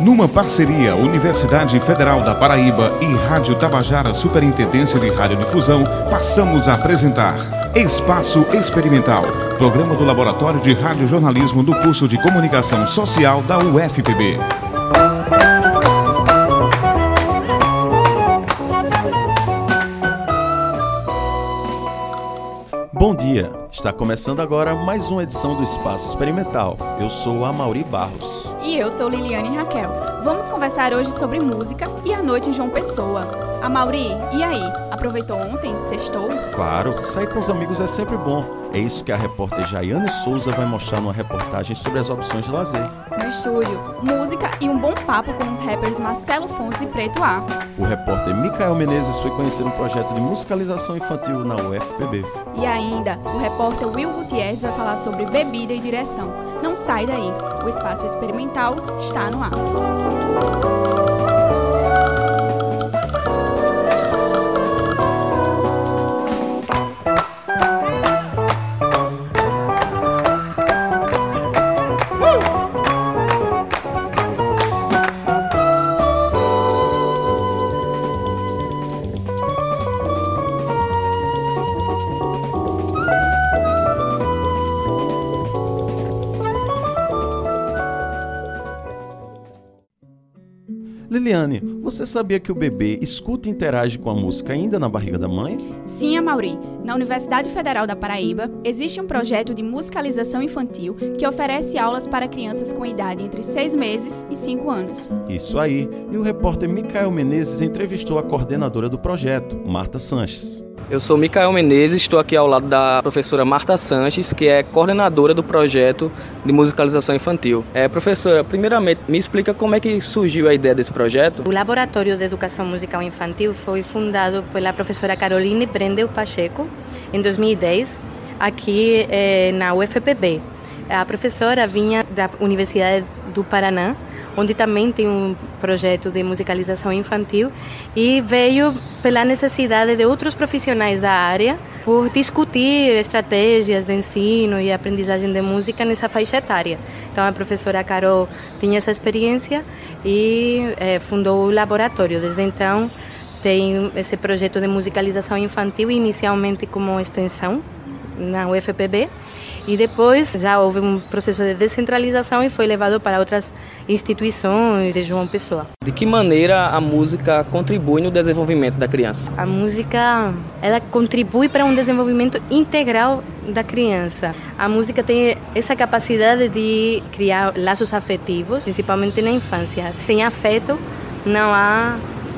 Numa parceria Universidade Federal da Paraíba e Rádio Tabajara Superintendência de Radiodifusão, passamos a apresentar Espaço Experimental, programa do Laboratório de Radiojornalismo do curso de Comunicação Social da UFPB. Bom dia! Está começando agora mais uma edição do Espaço Experimental. Eu sou a Mauri Barros. E eu sou Liliane Raquel. Vamos conversar hoje sobre música e a noite em João Pessoa. A Mauri, e aí? Aproveitou ontem? Sextou? Claro, sair com os amigos é sempre bom. É isso que a repórter Jaiane Souza vai mostrar numa reportagem sobre as opções de lazer. No estúdio, música e um bom papo com os rappers Marcelo Fontes e Preto A. O repórter Micael Menezes foi conhecer um projeto de musicalização infantil na UFPB. E ainda, o repórter Will Gutierrez vai falar sobre bebida e direção. Não sai daí, o espaço experimental está no ar. Você sabia que o bebê escuta e interage com a música ainda na barriga da mãe? Sim, Amauri. Na Universidade Federal da Paraíba, existe um projeto de musicalização infantil que oferece aulas para crianças com idade entre 6 meses e 5 anos. Isso aí. E o repórter Micael Menezes entrevistou a coordenadora do projeto, Marta Sanches. Eu sou Micael Menezes, estou aqui ao lado da professora Marta Sanches, que é coordenadora do projeto de musicalização infantil. É, professora, primeiramente, me explica como é que surgiu a ideia desse projeto? O Laboratório de Educação Musical Infantil foi fundado pela professora Caroline Brendel Pacheco em 2010, aqui eh, na UFPB. A professora vinha da Universidade do Paraná, onde também tem um projeto de musicalização infantil e veio pela necessidade de outros profissionais da área por discutir estratégias de ensino e aprendizagem de música nessa faixa etária. Então a professora Carol tinha essa experiência e é, fundou o laboratório. Desde então tem esse projeto de musicalização infantil inicialmente como extensão na UFPB e depois já houve um processo de descentralização e foi levado para outras instituições de João Pessoa. De que maneira a música contribui no desenvolvimento da criança? A música, ela contribui para um desenvolvimento integral da criança. A música tem essa capacidade de criar laços afetivos, principalmente na infância. Sem afeto não há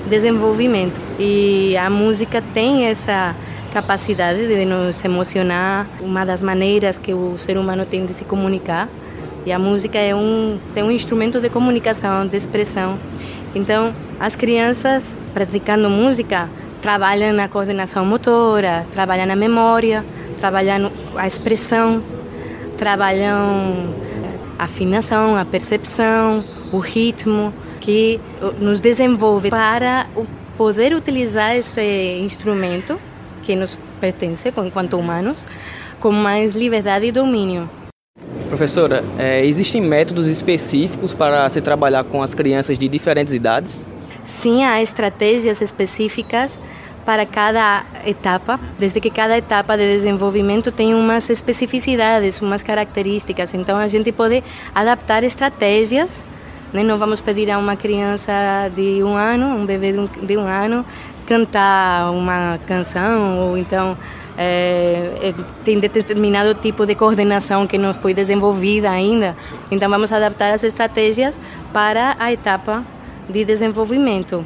desenvolvimento. E a música tem essa capacidade de nos emocionar, uma das maneiras que o ser humano tem de se comunicar. E a música é um tem um instrumento de comunicação, de expressão. Então, as crianças praticando música trabalham na coordenação motora, trabalham na memória, trabalham a expressão, trabalham a afinação, a percepção, o ritmo, que nos desenvolve para poder utilizar esse instrumento que nos pertence enquanto humanos, com mais liberdade e domínio. Professora, é, existem métodos específicos para se trabalhar com as crianças de diferentes idades? Sim, há estratégias específicas para cada etapa, desde que cada etapa de desenvolvimento tem umas especificidades, umas características. Então a gente pode adaptar estratégias. Né? Não vamos pedir a uma criança de um ano, um bebê de um, de um ano, cantar uma canção ou então é, tem determinado tipo de coordenação que não foi desenvolvida ainda. Então vamos adaptar as estratégias para a etapa de desenvolvimento.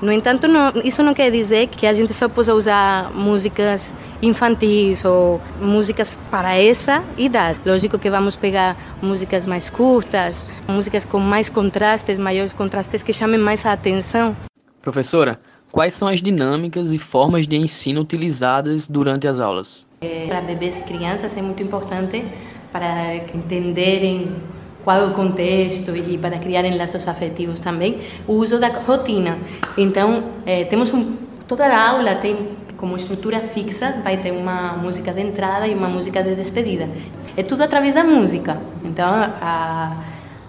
No entanto, não, isso não quer dizer que a gente só possa usar músicas infantis ou músicas para essa idade. Lógico que vamos pegar músicas mais curtas, músicas com mais contrastes, maiores contrastes que chamem mais a atenção. Professora, Quais são as dinâmicas e formas de ensino utilizadas durante as aulas? É, para bebês e crianças é muito importante para entenderem qual é o contexto e para criarem laços afetivos também, o uso da rotina. Então, é, temos um, toda a aula tem como estrutura fixa, vai ter uma música de entrada e uma música de despedida. É tudo através da música. Então a,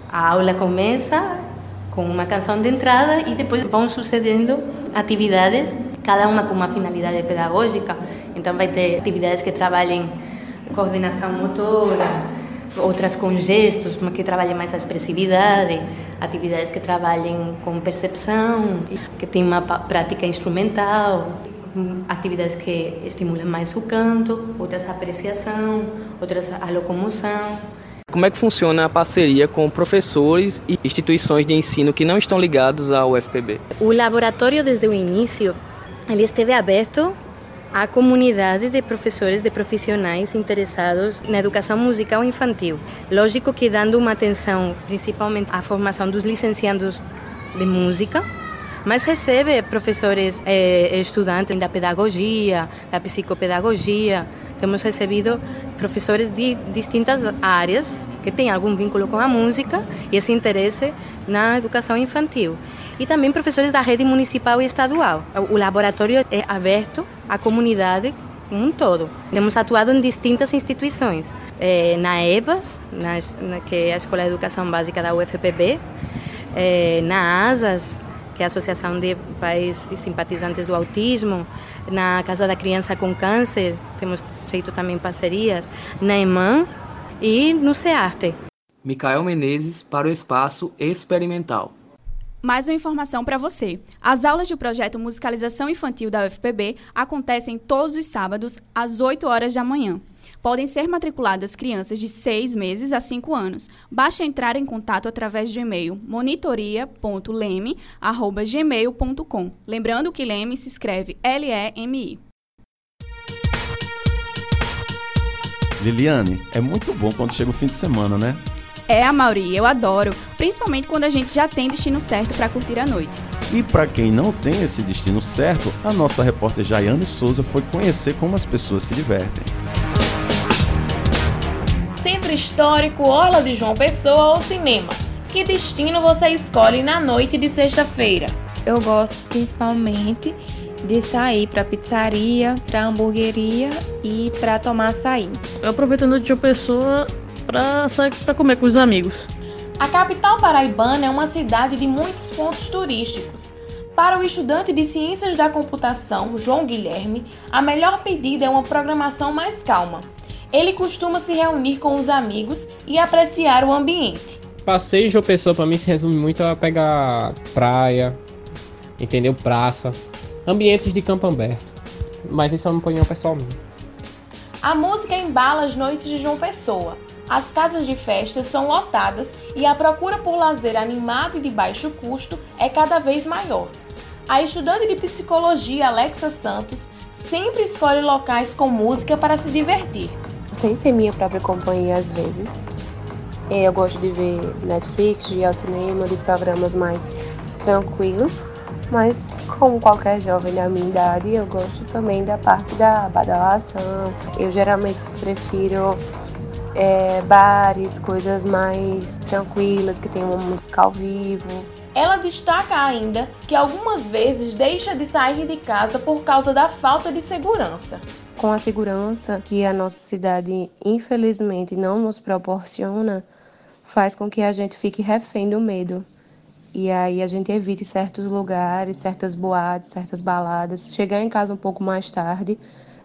a aula começa com uma canção de entrada e depois vão sucedendo atividades, cada uma com uma finalidade pedagógica. Então vai ter atividades que trabalhem coordenação motora, outras com gestos, que trabalhem mais a expressividade, atividades que trabalhem com percepção, que tem uma prática instrumental, atividades que estimulam mais o canto, outras a apreciação, outras a locomoção. Como é que funciona a parceria com professores e instituições de ensino que não estão ligados ao UFPB? O laboratório, desde o início, ele esteve aberto à comunidade de professores, de profissionais interessados na educação musical infantil. Lógico que dando uma atenção principalmente à formação dos licenciados de música, mas recebe professores eh, estudantes da pedagogia, da psicopedagogia. Temos recebido professores de distintas áreas que têm algum vínculo com a música e esse interesse na educação infantil. E também professores da rede municipal e estadual. O laboratório é aberto à comunidade como um todo. Temos atuado em distintas instituições, eh, na EBAS, na, que é a Escola de Educação Básica da UFPB, eh, na ASAS, que é a Associação de Pais e Simpatizantes do Autismo, na Casa da Criança com Câncer, temos feito também parcerias, na EMAN e no CEARTE. Micael Menezes para o Espaço Experimental. Mais uma informação para você. As aulas do projeto Musicalização Infantil da UFPB acontecem todos os sábados, às 8 horas da manhã. Podem ser matriculadas crianças de 6 meses a 5 anos. Basta entrar em contato através do e-mail monitoria.leme.gmail.com. Lembrando que Leme se escreve L-E-M-I. Liliane, é muito bom quando chega o fim de semana, né? É, a Mauri, eu adoro, principalmente quando a gente já tem destino certo para curtir a noite. E para quem não tem esse destino certo, a nossa repórter Jaiane Souza foi conhecer como as pessoas se divertem. Centro Histórico, Orla de João Pessoa ou cinema? Que destino você escolhe na noite de sexta-feira? Eu gosto principalmente de sair para pizzaria, para hamburgueria e para tomar açaí. Eu aproveitando de João Pessoa para sair para comer com os amigos. A capital paraibana é uma cidade de muitos pontos turísticos. Para o estudante de Ciências da Computação, João Guilherme, a melhor pedida é uma programação mais calma. Ele costuma se reunir com os amigos e apreciar o ambiente. Passeio de João Pessoa para mim se resume muito a pegar praia, entendeu? Praça, ambientes de campo aberto. Mas isso é uma opinião pessoal minha. A música embala as noites de João Pessoa. As casas de festas são lotadas e a procura por lazer animado e de baixo custo é cada vez maior. A estudante de psicologia Alexa Santos sempre escolhe locais com música para se divertir. Sem ser minha própria companhia às vezes. Eu gosto de ver Netflix, de ir ao cinema, de programas mais tranquilos. Mas como qualquer jovem da minha idade, eu gosto também da parte da badalação. Eu geralmente prefiro é, bares, coisas mais tranquilas, que tem uma música ao vivo. Ela destaca ainda que algumas vezes deixa de sair de casa por causa da falta de segurança. Com a segurança que a nossa cidade infelizmente não nos proporciona, faz com que a gente fique refém do medo. E aí a gente evite certos lugares, certas boates, certas baladas, chegar em casa um pouco mais tarde,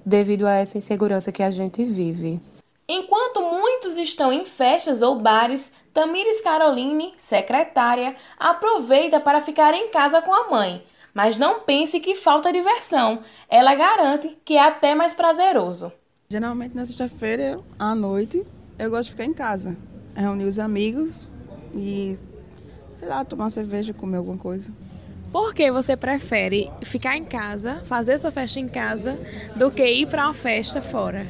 devido a essa insegurança que a gente vive. Enquanto muitos estão em festas ou bares, Tamires Caroline, secretária, aproveita para ficar em casa com a mãe. Mas não pense que falta diversão. Ela garante que é até mais prazeroso. Geralmente na sexta-feira, à noite, eu gosto de ficar em casa. Reunir os amigos e, sei lá, tomar uma cerveja, comer alguma coisa. Por que você prefere ficar em casa, fazer sua festa em casa, do que ir para uma festa fora?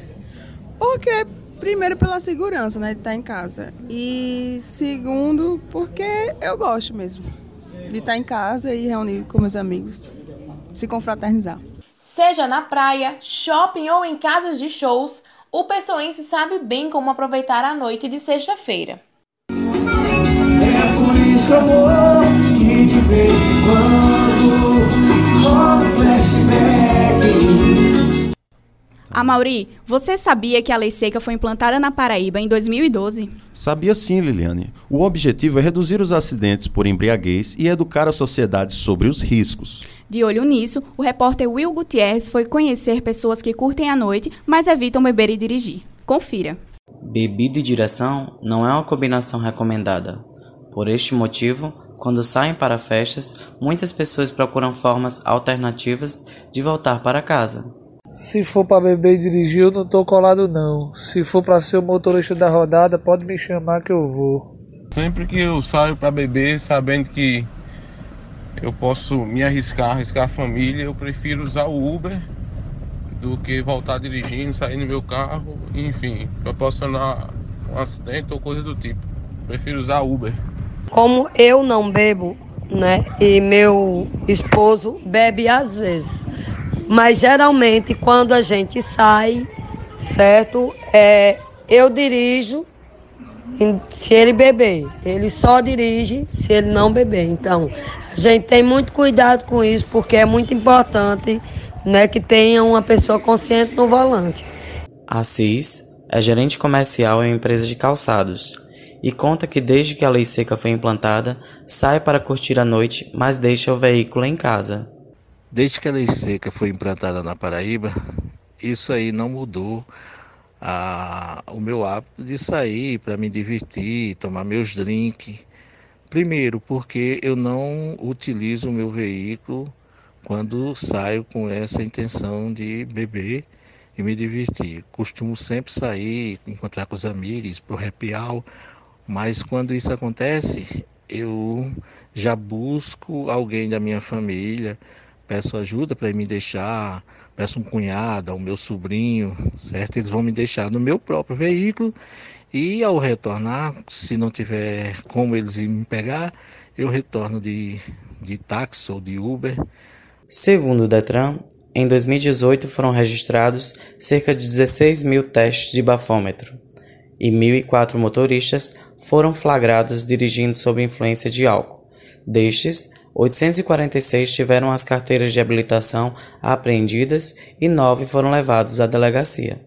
Porque Primeiro pela segurança, né, de estar em casa. E segundo, porque eu gosto mesmo de estar em casa e reunir com meus amigos, se confraternizar. Seja na praia, shopping ou em casas de shows, o pessoense sabe bem como aproveitar a noite de sexta-feira. É flashback Mauri, você sabia que a lei seca foi implantada na Paraíba em 2012? Sabia sim, Liliane. O objetivo é reduzir os acidentes por embriaguez e educar a sociedade sobre os riscos. De olho nisso, o repórter Will Gutierrez foi conhecer pessoas que curtem a noite, mas evitam beber e dirigir. Confira. Bebida e direção não é uma combinação recomendada. Por este motivo, quando saem para festas, muitas pessoas procuram formas alternativas de voltar para casa. Se for para beber e dirigir, eu não tô colado não. Se for para ser o motorista da rodada, pode me chamar que eu vou. Sempre que eu saio para beber, sabendo que eu posso me arriscar, arriscar a família, eu prefiro usar o Uber do que voltar dirigindo, sair no meu carro, enfim, proporcionar um acidente ou coisa do tipo. Prefiro usar Uber. Como eu não bebo, né? E meu esposo bebe às vezes. Mas geralmente quando a gente sai, certo? É, eu dirijo se ele beber. Ele só dirige se ele não beber. Então, a gente tem muito cuidado com isso porque é muito importante né, que tenha uma pessoa consciente no volante. Assis é gerente comercial em uma empresa de calçados e conta que desde que a lei seca foi implantada, sai para curtir a noite, mas deixa o veículo em casa. Desde que a lei seca foi implantada na Paraíba, isso aí não mudou a, o meu hábito de sair para me divertir, tomar meus drinks. Primeiro, porque eu não utilizo o meu veículo quando saio com essa intenção de beber e me divertir. Costumo sempre sair, encontrar com os amigos, pro happy hour, mas quando isso acontece, eu já busco alguém da minha família, peço ajuda para me deixar, peço um cunhado, ao meu sobrinho, certo? Eles vão me deixar no meu próprio veículo e ao retornar, se não tiver como eles me pegar, eu retorno de, de táxi ou de Uber. Segundo o Detran, em 2018 foram registrados cerca de 16 mil testes de bafômetro e 1.004 motoristas foram flagrados dirigindo sob influência de álcool. Destes, 846 tiveram as carteiras de habilitação apreendidas e 9 foram levados à delegacia.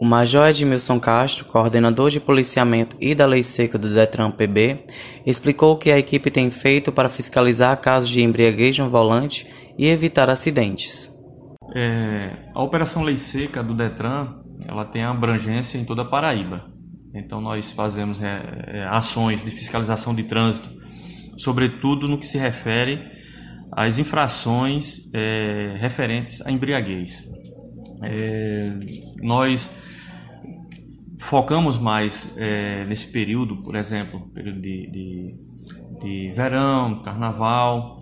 O Major Edmilson Castro, coordenador de policiamento e da Lei Seca do Detran PB, explicou o que a equipe tem feito para fiscalizar casos de embriaguez no volante e evitar acidentes. É, a Operação Lei Seca do Detran ela tem abrangência em toda a Paraíba. Então nós fazemos é, é, ações de fiscalização de trânsito, sobretudo no que se refere às infrações é, referentes à embriaguez. É, nós focamos mais é, nesse período, por exemplo, período de, de, de verão, carnaval,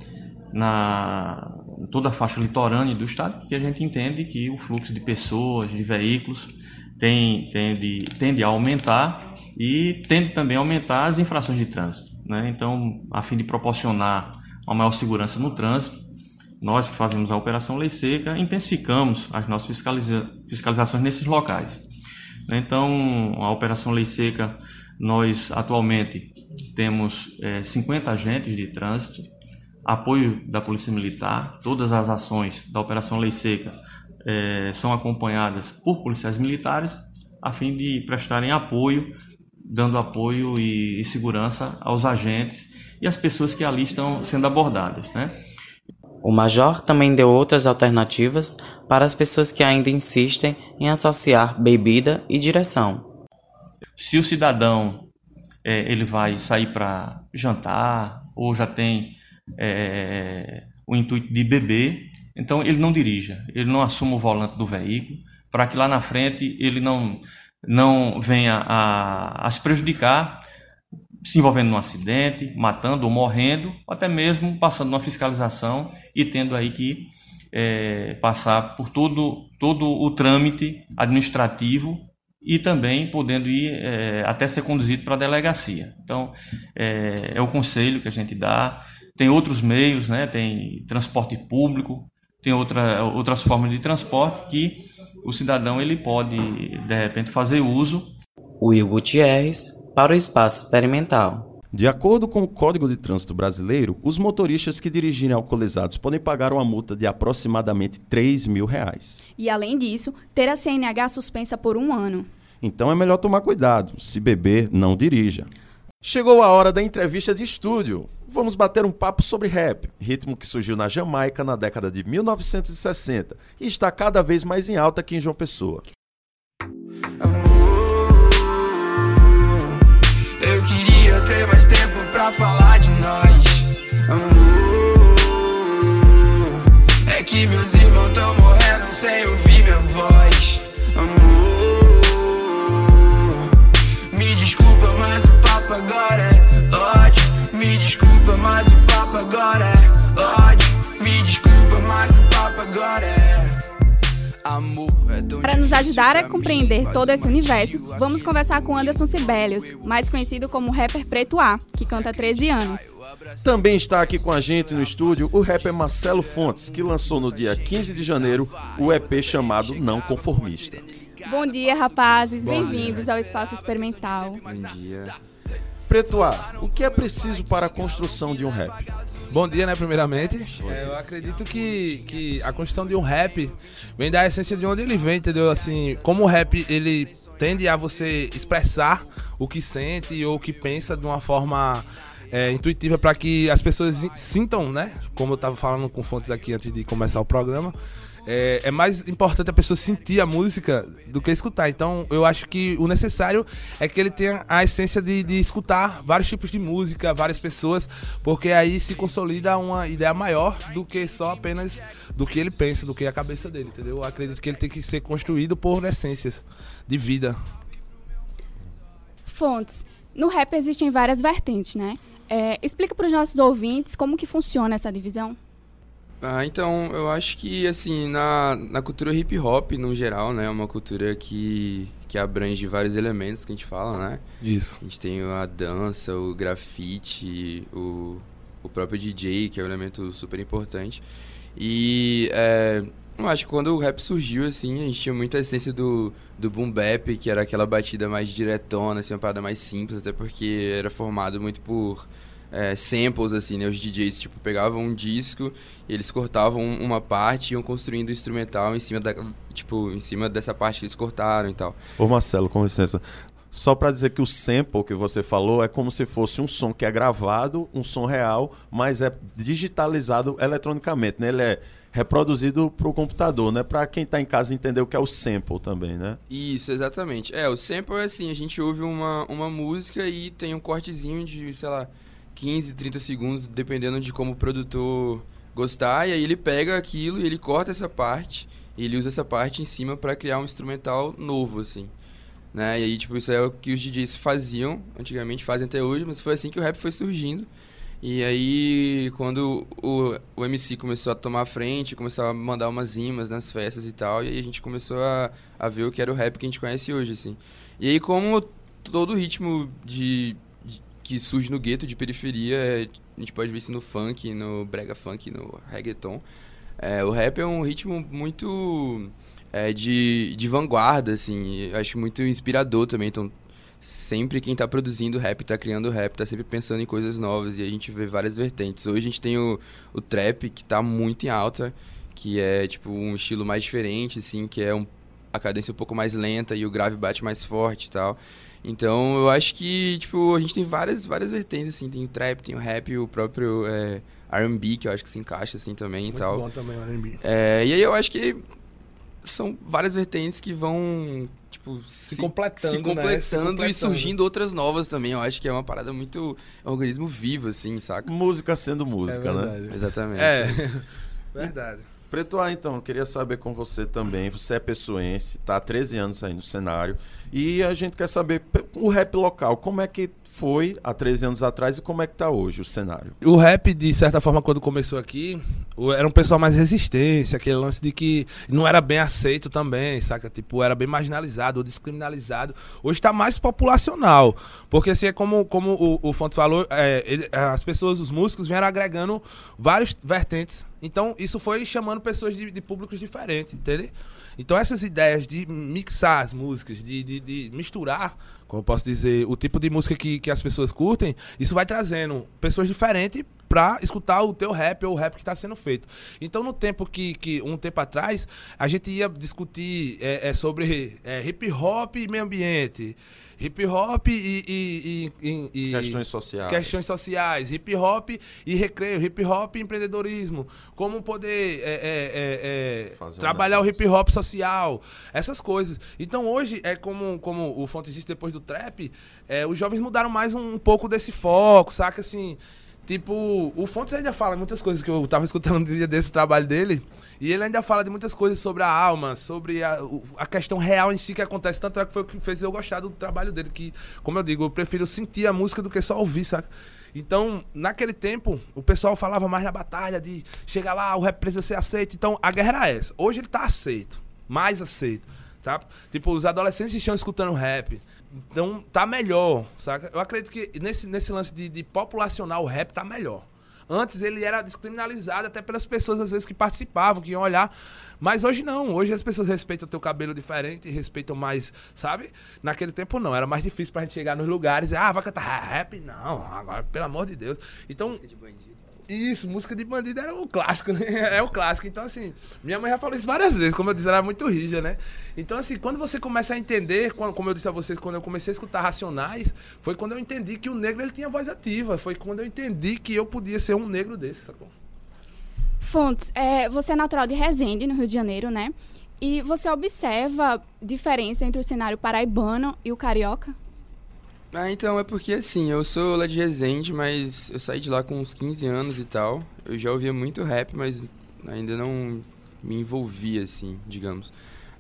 na toda a faixa litorânea do estado, que a gente entende que o fluxo de pessoas, de veículos, tem, tende, tende a aumentar e tende também a aumentar as infrações de trânsito. Né? Então, a fim de proporcionar uma maior segurança no trânsito, nós que fazemos a Operação Lei Seca intensificamos as nossas fiscaliza fiscalizações nesses locais. Né? Então, a Operação Lei Seca, nós atualmente temos é, 50 agentes de trânsito, apoio da Polícia Militar, todas as ações da Operação Lei Seca é, são acompanhadas por policiais militares a fim de prestarem apoio, dando apoio e, e segurança aos agentes e às pessoas que ali estão sendo abordadas, né? O Major também deu outras alternativas para as pessoas que ainda insistem em associar bebida e direção. Se o cidadão é, ele vai sair para jantar ou já tem é, o intuito de beber, então ele não dirija, ele não assuma o volante do veículo, para que lá na frente ele não, não venha a, a se prejudicar, se envolvendo num acidente, matando ou morrendo, ou até mesmo passando numa fiscalização e tendo aí que é, passar por todo, todo o trâmite administrativo e também podendo ir é, até ser conduzido para a delegacia. Então, é, é o conselho que a gente dá tem outros meios, né? tem transporte público, tem outra, outras formas de transporte que o cidadão ele pode, de repente, fazer uso. Will Gutierrez para o Espaço Experimental. De acordo com o Código de Trânsito Brasileiro, os motoristas que dirigirem alcoolizados podem pagar uma multa de aproximadamente 3 mil reais. E além disso, ter a CNH suspensa por um ano. Então é melhor tomar cuidado. Se beber, não dirija. Chegou a hora da entrevista de estúdio. Vamos bater um papo sobre rap, ritmo que surgiu na Jamaica na década de 1960 e está cada vez mais em alta aqui em João Pessoa. Eu queria ter mais tempo pra falar de nós. Amor, é que meus irmãos tão morrendo sem ouvir desculpa, mas o papo agora é ódio. Me desculpa, mas o papo agora é. Amor, é Para nos ajudar a compreender todo esse universo, vamos conversar com Anderson Sibelius, mais conhecido como rapper Preto A, que canta há 13 anos. Também está aqui com a gente no estúdio o rapper Marcelo Fontes, que lançou no dia 15 de janeiro o EP chamado Não Conformista. Bom dia, rapazes. Bem-vindos ao Espaço Experimental. Bom dia. Preto A, o que é preciso para a construção de um rap? Bom dia, né, primeiramente. É, eu acredito que, que a construção de um rap vem da essência de onde ele vem, entendeu? Assim, como o rap, ele tende a você expressar o que sente ou o que pensa de uma forma é, intuitiva para que as pessoas sintam, né? Como eu estava falando com fontes aqui antes de começar o programa, é, é, mais importante a pessoa sentir a música do que escutar. Então, eu acho que o necessário é que ele tenha a essência de, de escutar vários tipos de música, várias pessoas, porque aí se consolida uma ideia maior do que só apenas do que ele pensa, do que a cabeça dele, entendeu? Eu acredito que ele tem que ser construído por essências de vida. Fontes. No rap existem várias vertentes, né? É, explica para os nossos ouvintes como que funciona essa divisão. Ah, então, eu acho que, assim, na, na cultura hip hop, no geral, né, é uma cultura que, que abrange vários elementos que a gente fala, né? Isso. A gente tem a dança, o grafite, o, o próprio DJ, que é um elemento super importante. E é, eu acho que quando o rap surgiu, assim, a gente tinha muita essência do, do boom bap, que era aquela batida mais diretona, assim, uma parada mais simples, até porque era formado muito por é, samples, assim, né? Os DJs, tipo, pegavam um disco e eles cortavam uma parte e iam construindo o instrumental em cima da, tipo, em cima dessa parte que eles cortaram e tal. Ô Marcelo, com licença. Só para dizer que o sample que você falou é como se fosse um som que é gravado, um som real, mas é digitalizado eletronicamente, né? Ele é reproduzido para o computador, né? Para quem está em casa entender o que é o sample também, né? Isso, exatamente. É, o sample é assim, a gente ouve uma, uma música e tem um cortezinho de, sei lá, 15, 30 segundos, dependendo de como o produtor gostar, e aí ele pega aquilo e ele corta essa parte, e ele usa essa parte em cima para criar um instrumental novo, assim. Né? E aí, tipo, isso é o que os DJs faziam antigamente, fazem até hoje, mas foi assim que o rap foi surgindo. E aí, quando o, o MC começou a tomar a frente, começou a mandar umas rimas nas festas e tal, e aí a gente começou a, a ver o que era o rap que a gente conhece hoje, assim. E aí, como todo ritmo de, de que surge no gueto de periferia, é, a gente pode ver isso no funk, no brega funk, no reggaeton. É, o rap é um ritmo muito é, de, de vanguarda, assim, acho muito inspirador também, então sempre quem está produzindo rap, está criando rap, está sempre pensando em coisas novas e a gente vê várias vertentes. Hoje a gente tem o, o trap que está muito em alta, que é tipo um estilo mais diferente, assim, que é um, a cadência um pouco mais lenta e o grave bate mais forte e tal. Então eu acho que tipo a gente tem várias várias vertentes assim, tem o trap, tem o rap, o próprio é, R&B que eu acho que se encaixa assim também Muito e tal. bom também o R&B. É, e aí eu acho que são várias vertentes que vão tipo se, completando, se né? completando, Se completando. e surgindo outras novas também. Eu acho que é uma parada muito é um organismo vivo assim, saca? Música sendo música, É né? Exatamente. É. Verdade. Preto A, então, queria saber com você também. Você é pessoense, tá há 13 anos aí no cenário. E a gente quer saber o rap local, como é que foi há 13 anos atrás e como é que tá hoje o cenário? O rap, de certa forma, quando começou aqui, era um pessoal mais resistência, aquele lance de que não era bem aceito também, saca? Tipo, era bem marginalizado ou descriminalizado. Hoje tá mais populacional. Porque assim, é como, como o, o Fontes falou, é, ele- as pessoas, os músicos, vieram agregando vários vertentes. Então, isso foi chamando pessoas de, de públicos diferentes, entendeu? Então, essas ideias de mixar as músicas, de, de, de misturar, como eu posso dizer, o tipo de música que, que que as pessoas curtem, isso vai trazendo pessoas diferentes pra escutar o teu rap ou o rap que tá sendo feito. Então, no tempo que, que um tempo atrás, a gente ia discutir é, é, sobre é, hip hop e meio ambiente. Hip hop e, e- e- e- Questões sociais. Questões sociais. Hip hop e recreio. Hip hop e empreendedorismo. Como poder é, é, é, é, um trabalhar o hip hop social. Essas coisas. Então hoje, é como, como o Fonte disse depois do trap, é, os jovens mudaram mais um, pouco desse foco, saca? Assim, tipo, o Fontes ainda fala muitas coisas que eu tava escutando no dia desse trabalho dele. E ele ainda fala de muitas coisas sobre a alma, sobre a, a questão real em si que acontece. Tanto é que foi o que fez eu gostar do trabalho dele. Que, como eu digo, eu prefiro sentir a música do que só ouvir, saca? Então, naquele tempo, o pessoal falava mais na batalha de chegar lá, o rap precisa ser aceito. Então, a guerra era essa. Hoje ele tá aceito, mais aceito, sabe? Tipo, os adolescentes estão escutando rap. Então, tá melhor, saca? Eu acredito que nesse, nesse lance de, de populacionar o rap tá melhor. Antes ele era descriminalizado até pelas pessoas, às vezes, que participavam, que iam olhar. Mas hoje não. Hoje as pessoas respeitam teu cabelo diferente, respeitam mais, sabe? Naquele tempo não. Era mais difícil pra gente chegar nos lugares. Ah, vai cantar rap? Não, agora, pelo amor de Deus. Então. Isso, música de bandido era o clássico, né? É o clássico. Então, assim, minha mãe já falou isso várias vezes, como eu disse, ela era muito rígida, né? Então, assim, quando você começa a entender, como eu disse a vocês, quando eu comecei a escutar Racionais, foi quando eu entendi que o negro ele tinha voz ativa. Foi quando eu entendi que eu podia ser um negro desse, sacou? Fontes, é, você é natural de Resende, no Rio de Janeiro, né? E você observa diferença entre o cenário paraibano e o carioca? Ah, então é porque assim, eu sou lá de Resende, mas eu saí de lá com uns 15 anos e tal. Eu já ouvia muito rap, mas ainda não me envolvia, assim, digamos.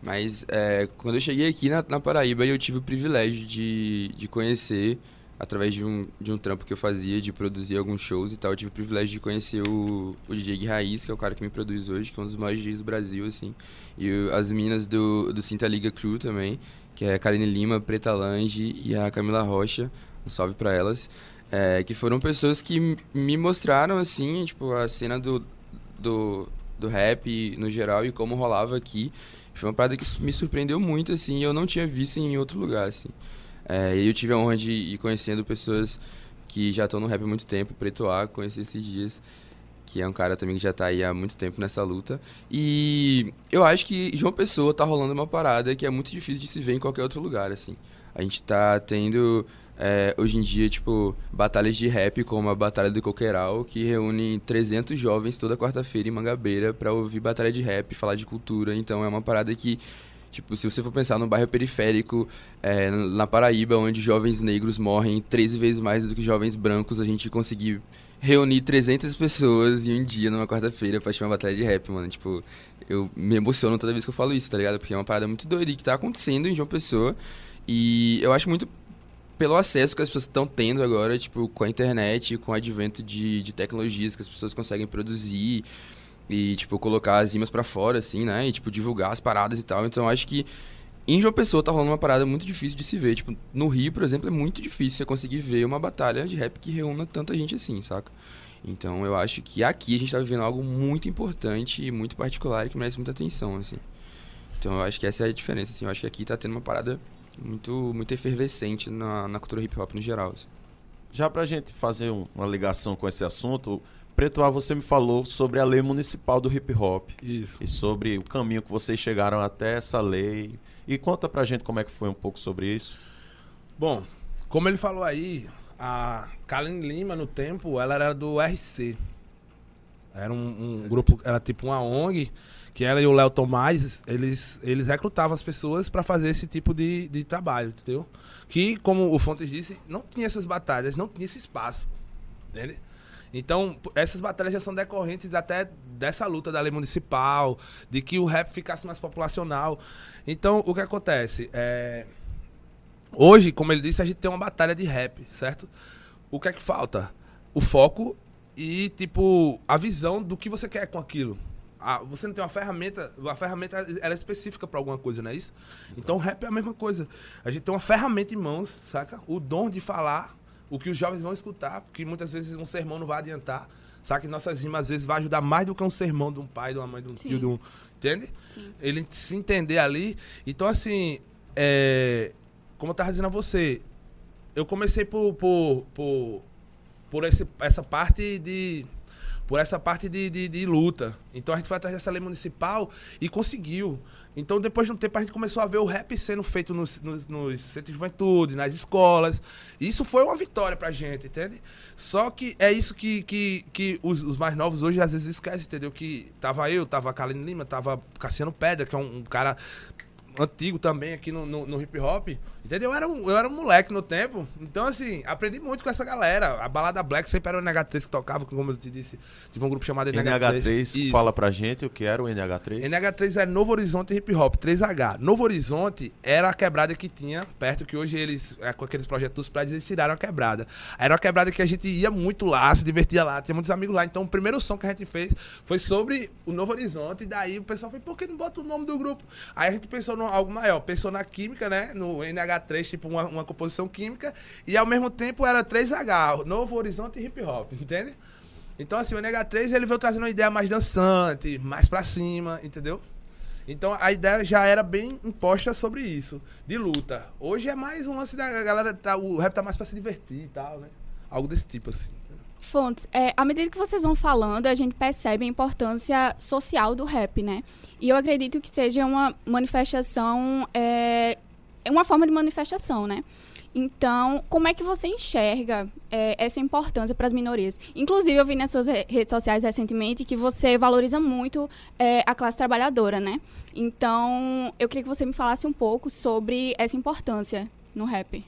Mas é, quando eu cheguei aqui na, na Paraíba, eu tive o privilégio de, de conhecer, através de um, de um trampo que eu fazia, de produzir alguns shows e tal, eu tive o privilégio de conhecer o, o DJ Gui Raiz, que é o cara que me produz hoje, que é um dos maiores DJs do Brasil, assim. E as meninas do, do Cinta Liga Crew também, que é a Karine Lima, Preta Lange e a Camila Rocha. Um salve pra elas. É, que foram pessoas que me mostraram, assim, tipo, a cena do, do, do rap no geral e como rolava aqui. Foi uma parada que me surpreendeu muito, assim, eu não tinha visto em outro lugar, assim. É, eu tive a honra de ir conhecendo pessoas que já estão no rap há muito tempo, Preto A, conheci esses dias, que é um cara também que já tá aí há muito tempo nessa luta. E eu acho que João Pessoa tá rolando uma parada que é muito difícil de se ver em qualquer outro lugar, assim. A gente tá tendo, é, hoje em dia, tipo, batalhas de rap, como a Batalha do Coqueiral, que reúne 300 jovens toda quarta-feira em Mangabeira pra ouvir batalha de rap, falar de cultura. Então é uma parada que Tipo, se você for pensar num bairro periférico, é, na Paraíba, onde jovens negros morrem 13 vezes mais do que jovens brancos, a gente conseguir reunir 300 pessoas em um dia, numa quarta-feira, pra assistir uma batalha de rap, mano. Tipo, eu me emociono toda vez que eu falo isso, tá ligado? Porque é uma parada muito doida que tá acontecendo em João Pessoa. E eu acho muito pelo acesso que as pessoas estão tendo agora, tipo, com a internet, com o advento de, de tecnologias que as pessoas conseguem produzir e, tipo, colocar as rimas pra fora, assim, né? E, tipo, divulgar as paradas e tal. Então, acho que em João Pessoa tá rolando uma parada muito difícil de se ver. Tipo, no Rio, por exemplo, é muito difícil você conseguir ver uma batalha de rap que reúna tanta gente assim, saca? Então, eu acho que aqui a gente tá vivendo algo muito importante e muito particular e que merece muita atenção, assim. Então, eu acho que essa é a diferença, assim. Eu acho que aqui tá tendo uma parada muito, muito efervescente na, na cultura hip hop no geral, assim. Já pra gente fazer um- uma ligação com esse assunto, Preto A, você me falou sobre a lei municipal do hip hop. Isso. E sobre o caminho que vocês chegaram até essa lei. E conta pra gente como é que foi um pouco sobre isso. Bom, como ele falou aí, a Kaline Lima, no tempo, ela era do RC. Era um, um grupo, era tipo uma ONG, que ela e o Léo Tomás, eles, eles recrutavam as pessoas para fazer esse tipo de, de trabalho, entendeu? Que, como o Fontes disse, não tinha essas batalhas, não tinha esse espaço, entende? Então, essas batalhas já são decorrentes até dessa luta da lei municipal, de que o rap ficasse mais populacional. Então, o que acontece? É, Hoje, como ele disse, a gente tem uma batalha de rap, certo? O que é que falta? O foco e, tipo, a visão do que você quer com aquilo. Ah, você não tem uma ferramenta, a ferramenta ela é específica pra alguma coisa, não é isso? Então, o rap é a mesma coisa. A gente tem uma ferramenta em mãos, saca? O dom de falar o que os jovens vão escutar, porque muitas vezes um sermão não vai adiantar. Saca que nossas rimas às vezes vai ajudar mais do que um sermão de um pai, de uma mãe, de um Sim. tio, de um. Entende? Sim. Ele se entender ali. Então, assim, é, como eu tava dizendo a você, eu comecei por, por, por, por esse, essa parte de. Por essa parte de, de, de luta. Então a gente foi atrás dessa lei municipal e conseguiu. Então, depois de um tempo, a gente começou a ver o rap sendo feito nos, nos, nos centros de juventude, nas escolas. Isso foi uma vitória pra gente, entende? Só que é isso que, que, que os, os mais novos hoje às vezes esquecem, entendeu? Que tava eu, tava Kalene Lima, tava Cassiano Pedra, que é um, um cara antigo também aqui no, no, no hip hop. Entendeu? Eu era, um, eu era um moleque no tempo. Então, assim, aprendi muito com essa galera. A balada Black sempre era o NH3 que tocava, como eu te disse. Tive um grupo chamado NH3. NH3, fala pra gente o que era o NH3. NH3 é Novo Horizonte Hip Hop, 3H. Novo Horizonte era a quebrada que tinha perto, que hoje eles, é, com aqueles projetos dos prédios, eles tiraram a quebrada. Era uma quebrada que a gente ia muito lá, se divertia lá, tinha muitos amigos lá. Então, o primeiro som que a gente fez foi sobre o Novo Horizonte. E daí o pessoal foi, por que não bota o nome do grupo? Aí a gente pensou algo maior, pensou na química, né? No NH3 tipo uma, uma composição química, e ao mesmo tempo era 3H, Novo Horizonte e Hip Hop, entende? Então, assim, o NH3 ele veio trazendo uma ideia mais dançante, mais pra cima, entendeu? Então a ideia já era bem imposta sobre isso, de luta. Hoje é mais um lance da galera, tá, o rap tá mais pra se divertir e tal, né? Algo desse tipo, assim. Fontes, é, à medida que vocês vão falando, a gente percebe a importância social do rap, né? E eu acredito que seja uma manifestação é, é uma forma de manifestação, né? Então, como é que você enxerga é, essa importância para as minorias? Inclusive, eu vi nas suas redes sociais recentemente que você valoriza muito é, a classe trabalhadora, né? Então, eu queria que você me falasse um pouco sobre essa importância no rap.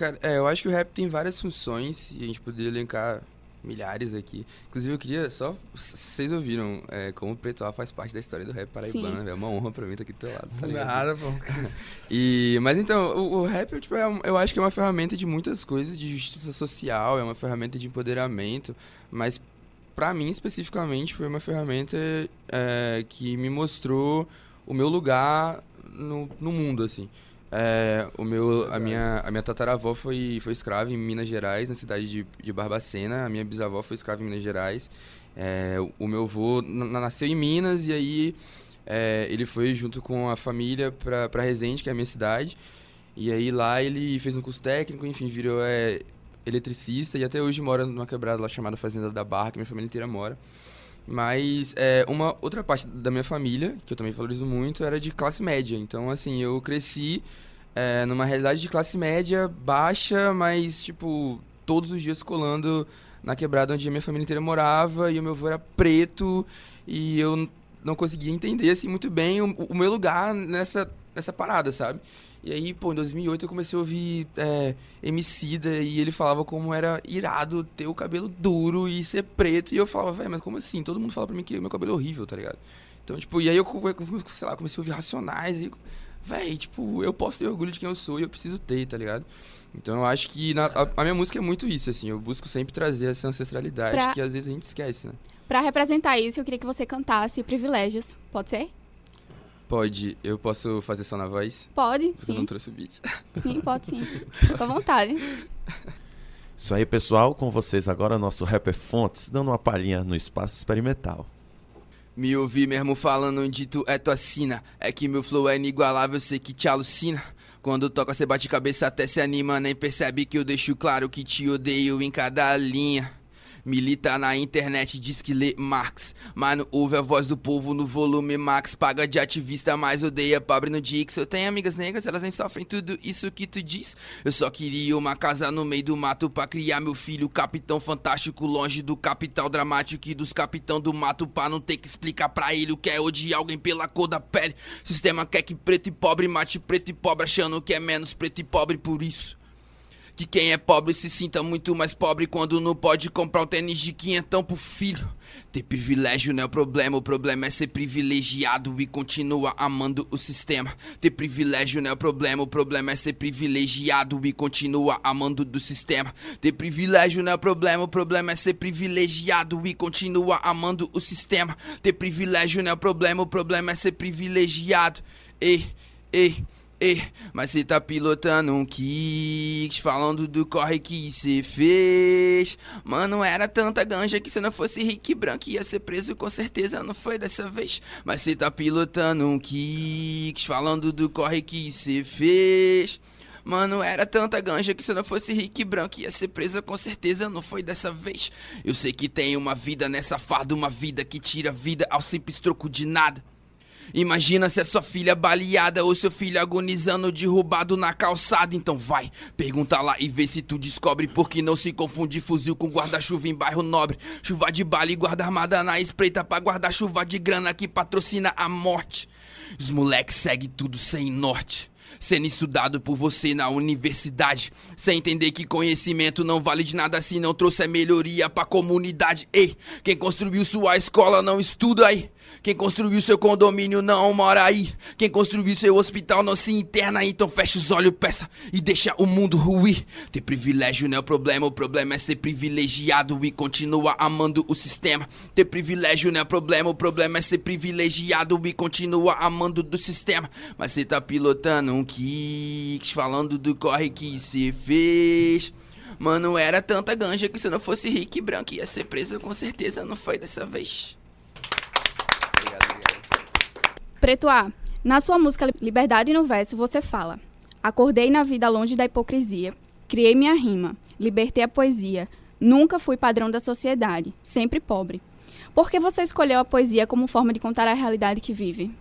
Cara, é, eu acho que o rap tem várias funções e a gente poderia elencar milhares aqui. Inclusive, eu queria só. Vocês ouviram é, como o Preto A faz parte da história do rap paraibano, né? É uma honra pra mim estar aqui do teu lado, tá ligado? Nada, pô. e, mas então, o, o rap, tipo, é, eu acho que é uma ferramenta de muitas coisas, de justiça social, é uma ferramenta de empoderamento, mas para mim especificamente foi uma ferramenta é, que me mostrou o meu lugar no, no mundo, assim. É, o meu, a, minha, a minha tataravó foi, foi escrava em Minas Gerais, na cidade de, de Barbacena. A minha bisavó foi escrava em Minas Gerais. É, o meu avô nasceu em Minas e aí é, ele foi junto com a família para Resende, que é a minha cidade. E aí lá ele fez um curso técnico, enfim, virou é, eletricista e até hoje mora numa quebrada lá chamada Fazenda da Barra, que minha família inteira mora. Mas é, uma outra parte da minha família, que eu também valorizo muito, era de classe média. Então, assim, eu cresci é, numa realidade de classe média baixa, mas, tipo, todos os dias colando na quebrada onde a minha família inteira morava e o meu avô era preto e eu não conseguia entender, assim, muito bem o, o meu lugar nessa, nessa parada, sabe? E aí, pô, em 2008 eu comecei a ouvir é, Emicida e ele falava como era irado ter o cabelo duro e ser preto. E eu falava, velho, mas como assim? Todo mundo fala pra mim que o meu cabelo é horrível, tá ligado? Então, tipo, e aí eu, sei lá, comecei a ouvir Racionais e, velho, tipo, eu posso ter orgulho de quem eu sou e eu preciso ter, tá ligado? Então eu acho que na, a, a, minha música é muito isso, assim, eu busco sempre trazer essa ancestralidade pra, que às vezes a gente esquece, né? Pra representar isso, eu queria que você cantasse Privilégios, pode ser? Pode, eu posso fazer só na voz? Pode, Porque sim. Eu não trouxe o beat. Sim, pode sim. Fica à vontade. Isso aí, pessoal. Com vocês agora, nosso rapper Fontes, dando uma palhinha no espaço experimental. Me ouvi mesmo falando onde tu é tua sina. É que meu flow é inigualável, sei que te alucina. Quando toca, cê bate cabeça até se anima. Nem percebe que eu deixo claro que te odeio em cada linha. Milita na internet, diz que lê Marx. Mas não ouve a voz do povo no volume Max. Paga de ativista, mas odeia pobre no Dix. Eu tenho amigas negras, elas nem sofrem tudo isso que tu diz. Eu só queria uma casa no meio do mato pra criar meu filho, capitão fantástico, longe do capital dramático e dos capitão do mato. Pra não ter que explicar pra ele o que é odiar alguém pela cor da pele. Sistema quer que preto e pobre mate preto e pobre, achando que é menos preto e pobre por isso. Que quem é pobre se sinta muito mais pobre quando não pode comprar um tênis de quinhentão pro filho. Ter privilégio não é o problema, o problema é ser privilegiado e continuar amando o sistema. Ter privilégio não é o problema, o problema é ser privilegiado e continuar amando do sistema. Ter privilégio não é o problema, o problema é ser privilegiado e continuar amando o sistema. Ter privilégio não é o problema, o problema é ser privilegiado. Ei, ei. Ei, mas cê tá pilotando um kicks, falando do corre que cê fez. Mano, era tanta ganja que se não fosse Rick Branco ia ser preso, com certeza não foi dessa vez. Mas cê tá pilotando um kicks, falando do corre que cê fez. Mano, era tanta ganja que se não fosse rico e branco ia ser presa com certeza, não foi dessa vez. Eu sei que tem uma vida nessa farda, uma vida que tira vida ao simples troco de nada. Imagina se é sua filha baleada ou seu filho agonizando derrubado na calçada. Então vai, pergunta lá e vê se tu descobre por que não se confunde fuzil com guarda-chuva em bairro nobre. Chuva de bala e guarda armada na espreita pra guarda-chuva de grana que patrocina a morte. Os moleques seguem tudo sem norte. Sendo estudado por você na universidade. Sem entender que conhecimento não vale de nada se não trouxe melhoria pra comunidade. Ei, quem construiu sua escola não estuda aí. Quem construiu seu condomínio não mora aí. Quem construiu seu hospital não se interna. Então fecha os olhos, peça e deixa o mundo ruir. Ter privilégio não é o problema, o problema é ser privilegiado e continua amando o sistema. Ter privilégio não é o problema, o problema é ser privilegiado e continua amando do sistema. Mas cê tá pilotando um kicks, falando do corre que cê fez. Mano, era tanta ganja que se não fosse rico e branco ia ser preso com certeza, não foi dessa vez. Preto A. Na sua música Liberdade no Verso, você fala: Acordei na vida longe da hipocrisia, criei minha rima, libertei a poesia, nunca fui padrão da sociedade, sempre pobre. Por que você escolheu a poesia como forma de contar a realidade que vive?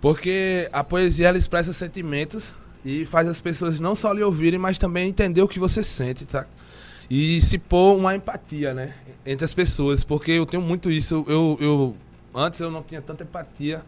Porque a poesia ela expressa sentimentos e faz as pessoas não só lhe ouvirem, mas também entender o que você sente, tá? E se pôr uma empatia, né? Entre as pessoas. Porque eu tenho muito isso. Eu, eu antes eu não tinha tanta empatia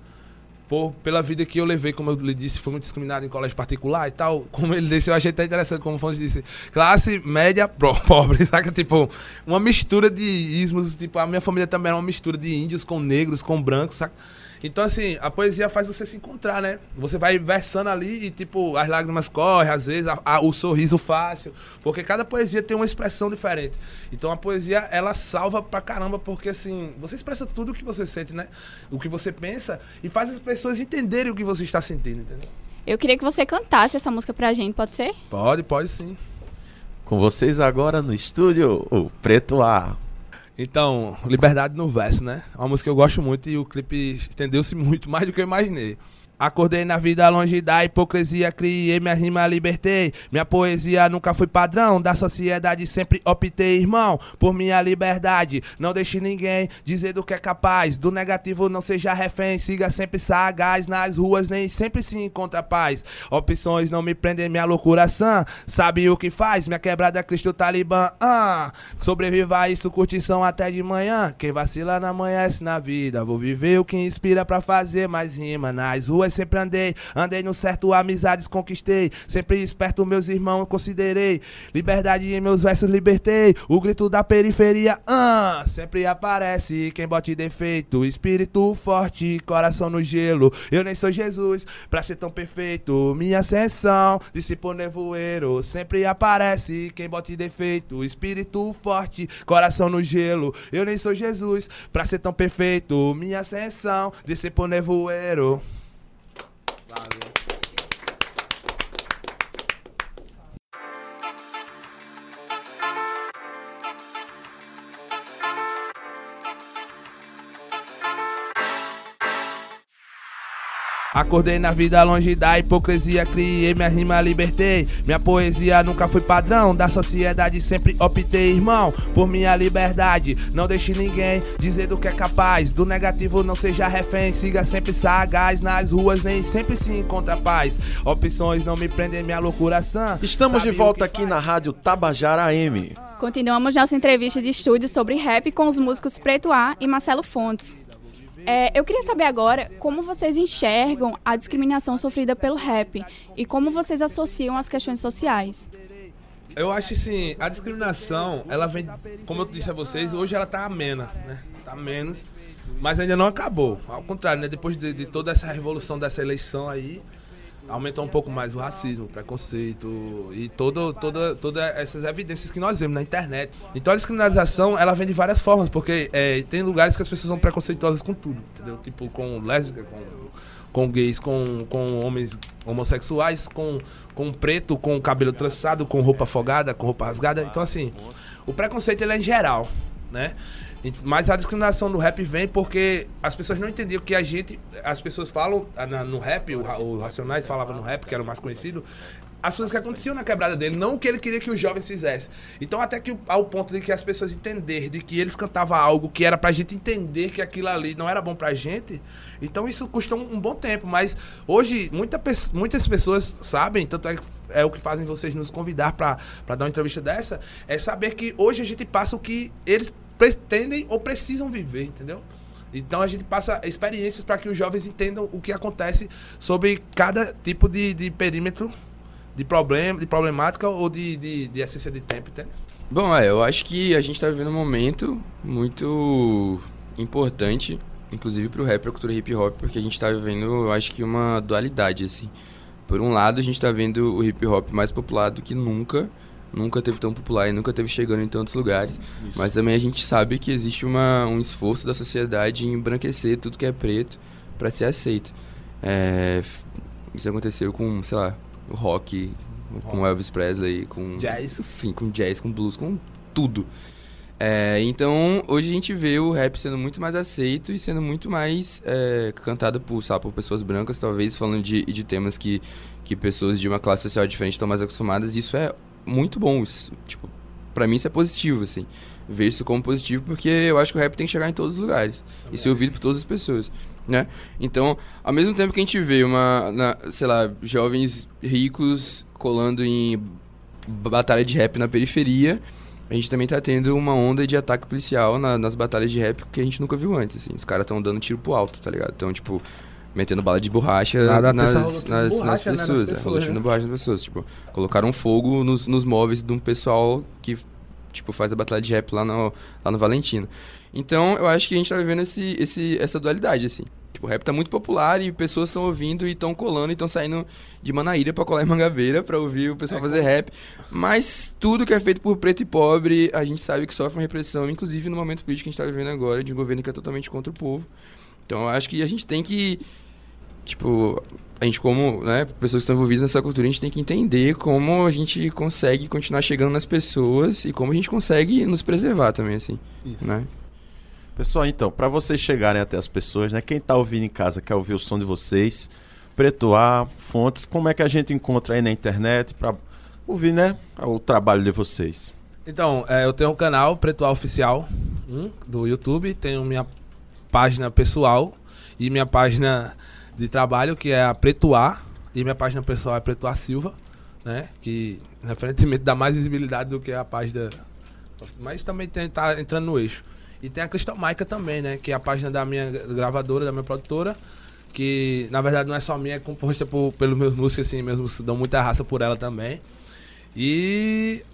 por, pela vida que eu levei, como eu lhe disse, fui muito discriminado em colégio particular e tal. Como ele disse, eu achei até interessante, como o Fonte disse, classe média pro, pobre, saca? Tipo, uma mistura de ismos, tipo, a minha família também era uma mistura de índios com negros, com brancos, saca? Então, assim, a poesia faz você se encontrar, né? Você vai versando ali e, tipo, as lágrimas correm, às vezes, a, a, o sorriso fácil. Porque cada poesia tem uma expressão diferente. Então, a poesia, ela salva pra caramba, porque, assim, você expressa tudo o que você sente, né? O que você pensa e faz as pessoas entenderem o que você está sentindo, entendeu? Eu queria que você cantasse essa música pra gente, pode ser? Pode, pode sim. Com vocês agora no estúdio, o Preto A. Então, Liberdade no Verso, né? Uma música que eu gosto muito e o clipe estendeu-se muito mais do que eu imaginei. Acordei na vida longe da hipocrisia, criei minha rima, libertei. Minha poesia nunca foi padrão da sociedade, sempre optei, irmão, por minha liberdade. Não deixe ninguém dizer do que é capaz. Do negativo não seja refém, siga sempre sagaz. Nas ruas nem sempre se encontra paz. Opções não me prendem, minha loucura sã. Sabe o que faz? Minha quebrada Cristo Talibã. Ah, sobreviva a isso, curtição até de manhã. Quem vacila não amanhece na vida. Vou viver o que inspira pra fazer mais rima. Nas ruas sempre andei, andei no certo, amizades conquistei. Sempre esperto, meus irmãos considerei. Liberdade em meus versos libertei. O grito da periferia, ah, sempre aparece. Quem bote defeito, espírito forte, coração no gelo. Eu nem sou Jesus pra ser tão perfeito. Minha ascensão, discípulo nevoeiro, sempre aparece. Quem bote defeito, espírito forte, coração no gelo. Eu nem sou Jesus pra ser tão perfeito. Minha ascensão, discípulo nevoeiro. Valeu. Acordei na vida longe da hipocrisia, criei minha rima, libertei. Minha poesia nunca foi padrão da sociedade, sempre optei, irmão, por minha liberdade. Não deixe ninguém dizer do que é capaz. Do negativo não seja refém, siga sempre sagaz. Nas ruas nem sempre se encontra paz. Opções não me prendem, minha loucura sã. Estamos Sabe de volta aqui na Rádio Tabajara AM. Continuamos nossa entrevista de estúdio sobre rap com os músicos Preto A e Marcelo Fontes. É, eu queria saber agora como vocês enxergam a discriminação sofrida pelo rap e como vocês associam as questões sociais. Eu acho assim, a discriminação, ela vem, como eu disse a vocês, hoje ela tá amena, né? Tá menos, mas ainda não acabou. Ao contrário, né? Depois de, de toda essa revolução dessa eleição aí, aumentou um pouco mais o racismo, o preconceito e todo, toda, todas essas evidências que nós vemos na internet. Então a discriminação ela vem de várias formas, porque é, tem lugares que as pessoas são preconceituosas com tudo, entendeu? Tipo com lésbica, com, com gays, com, com homens homossexuais, com, com preto, com cabelo trançado, com roupa afogada, com roupa rasgada. Então assim, o preconceito ele é em geral, né? Mas a discriminação do rap vem porque as pessoas não entendiam que a gente. As pessoas falam ah, no rap, o, o Racionais falava no rap, que era o mais conhecido, as coisas que aconteciam na quebrada dele, não o que ele queria que os jovens fizessem. Então, até que ao ponto de que as pessoas entenderem de que eles cantavam algo que era pra gente entender que aquilo ali não era bom pra gente, então isso custou um, bom tempo. Mas hoje, muita, muitas pessoas sabem, tanto é, é o que fazem vocês nos convidar pra dar uma entrevista dessa, é saber que hoje a gente passa o que eles pretendem ou precisam viver, entendeu? Então a gente passa experiências para que os jovens entendam o que acontece sobre cada tipo de, de perímetro de problema, de problemática ou de, de, de essência de tempo, entende? Bom, é, eu acho que a gente tá vivendo um momento muito importante, inclusive pro rap e pra cultura hip hop, porque a gente tá vivendo, eu acho que uma dualidade, assim. Por um lado, a gente tá vendo o hip hop mais popular do que nunca, nunca teve tão popular e nunca teve chegando em tantos lugares, mas também a gente sabe que existe uma, um esforço da sociedade em embranquecer tudo que é preto para ser aceito. É, isso aconteceu com, sei lá, o rock, com Elvis Presley, com Jazz. enfim, com jazz, com blues, com tudo. É, então, hoje a gente vê o rap sendo muito mais aceito e sendo muito mais é, cantado por, sabe, por pessoas brancas, talvez falando de, de temas que, que pessoas de uma classe social diferente estão mais acostumadas. E isso é muito bom. Isso, tipo, pra mim isso é positivo, assim. Ver isso como positivo, porque eu acho que o rap tem que chegar em todos os lugares e ser ouvido por todas as pessoas, né? Então, ao mesmo tempo que a gente vê uma, na- sei lá, jovens ricos colando em batalha de rap na periferia, a gente também tá tendo uma onda de ataque policial na- nas batalhas de rap que a gente nunca viu antes, assim. Os caras estão dando tiro pro alto, tá ligado? Então, tipo, metendo bala de borracha Nada, nas, nas, nas borracha, né, nas pessoas. é, pessoas, né? de borracha nas pessoas. Tipo, colocaram fogo nos, nos móveis de um pessoal que, tipo, faz a batalha de rap lá no, lá no Valentino. Então, eu acho que a gente tá vivendo esse, esse, essa dualidade, assim. Tipo, o rap tá muito popular e pessoas estão ouvindo e estão colando e estão saindo de Manaíra pra colar em Mangabeira pra ouvir o pessoal fazer rap. Mas tudo que é feito por preto e pobre, a gente sabe que sofre uma repressão, inclusive no momento político que a gente tá vivendo agora, de um governo que é totalmente contra o povo. Então, eu acho que a gente tem que tipo, a gente como, né, pessoas que estão envolvidas nessa cultura, a gente tem que entender como a gente consegue continuar chegando nas pessoas e como a gente consegue nos preservar também, assim, né? Pessoal, então, para vocês chegarem até as pessoas, né? Quem tá ouvindo em casa quer ouvir o som de vocês, Preto A, Fontes, como é que a gente encontra aí na internet para ouvir, né, o trabalho de vocês? Então, é, eu tenho um canal, Preto A Oficial, hum, do YouTube, tenho minha página pessoal e minha página de trabalho, que é a Preto A, e minha página pessoal é Preto A Silva, né? Que, referentemente, dá mais visibilidade do que a página... Mas também tem, tá entrando no eixo. E tem a Crystal Maica também, né? Que é a página da minha gravadora, da minha produtora, que, na verdade, não é só minha, é composta por, pelos meus músicos, assim, músicos dão muita raça por ela também. E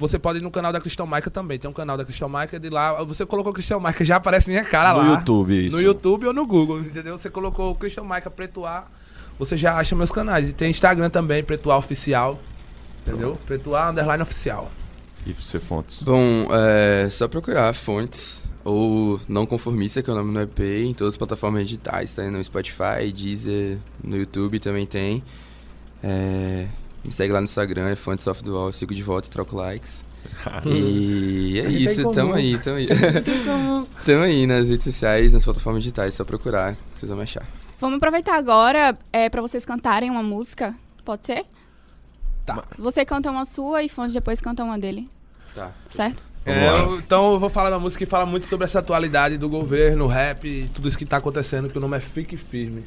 você pode ir no canal da Cristão Maica também. Tem um canal da Cristão Maica de lá. Você colocou Cristão Maica, já aparece minha cara No lá. YouTube, isso. No YouTube ou no Google, entendeu? Você colocou Cristão Maica Preto A, você já acha meus canais. E tem Instagram também, Preto A Oficial. Entendeu? Preto A Underline Oficial. E você, Fontes? Bom, é só procurar Fontes ou Não Conformista, que é o nome do EP, em todas as plataformas digitais, tá aí no Spotify, Deezer, no YouTube também tem. É, me segue lá no Instagram, é the Wall, eu sigo de volta, troco likes. E é isso, tamo aí, tamo aí. Tamo aí nas redes sociais, nas plataformas digitais, só procurar, vocês vão me achar. Vamos aproveitar agora é, para vocês cantarem uma música. Pode ser? Tá. Você canta uma sua e Fonte depois canta uma dele. Tá. Certo? É, eu- então eu vou falar da música que fala muito sobre essa atualidade do governo, rap e tudo isso que tá acontecendo, que o nome é Fique Firme.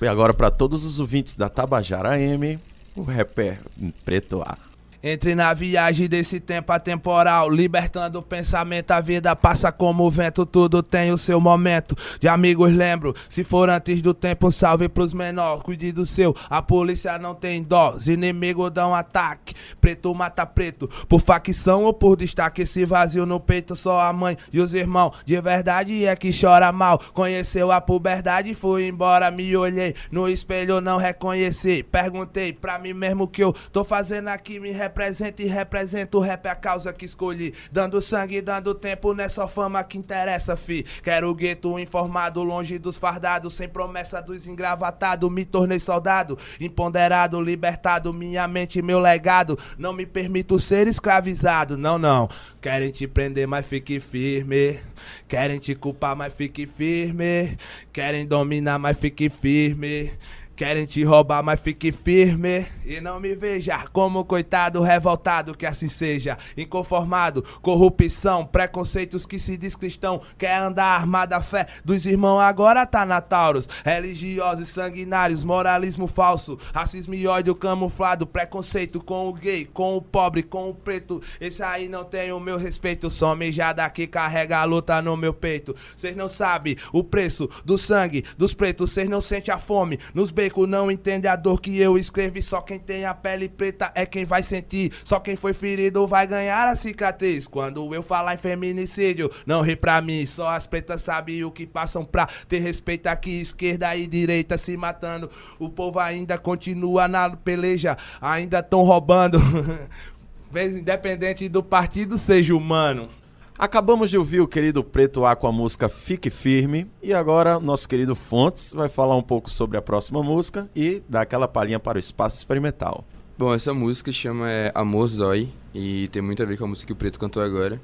E agora para todos os ouvintes da Tabajara M, o rapper Preto A. Entre na viagem desse tempo atemporal, libertando o pensamento, a vida passa como o vento, tudo tem o seu momento. De amigos lembro, se for antes do tempo, salve pros menores, cuide do seu. A polícia não tem dó, os inimigos dão ataque. Preto mata preto, por facção ou por destaque. Esse vazio no peito, só a mãe e os irmãos. De verdade é que chora mal. Conheceu a puberdade, fui embora, me olhei no espelho, não reconheci. Perguntei pra mim mesmo o que eu tô fazendo aqui, me representa e represento o rap, é a causa que escolhi. Dando sangue, dando tempo nessa fama que interessa, fi. Quero o gueto informado, longe dos fardados, sem promessa dos engravatados. Me tornei soldado, empoderado, libertado, minha mente, meu legado. Não me permito ser escravizado, não, não. Querem te prender, mas fique firme. Querem te culpar, mas fique firme. Querem dominar, mas fique firme. Querem te roubar, mas fique firme e não me veja como coitado revoltado que assim seja. Inconformado, corrupção, preconceitos que se diz cristão. Quer andar armada a fé dos irmãos, agora tá na Taurus. Religiosos sanguinários, moralismo falso, racismo e ódio camuflado. Preconceito com o gay, com o pobre, com o preto. Esse aí não tem o meu respeito. Só mijada que carrega a luta no meu peito. Cês não sabem o preço do sangue dos pretos. Cês não sente a fome nos beijos não entende a dor que eu escrevi. Só quem tem a pele preta é quem vai sentir. Só quem foi ferido vai ganhar a cicatriz. Quando eu falar em feminicídio, não ri pra mim. Só as pretas sabem o que passam pra ter respeito aqui. Esquerda e direita se matando. O povo ainda continua na peleja, ainda tão roubando. Independente do partido, seja humano. Acabamos de ouvir o querido Preto A com a música Fique Firme. E agora nosso querido Fontes vai falar um pouco sobre a próxima música e dar aquela palhinha para o espaço experimental. Bom, essa música chama é, Amor Zói e tem muito a ver com a música que o Preto cantou agora.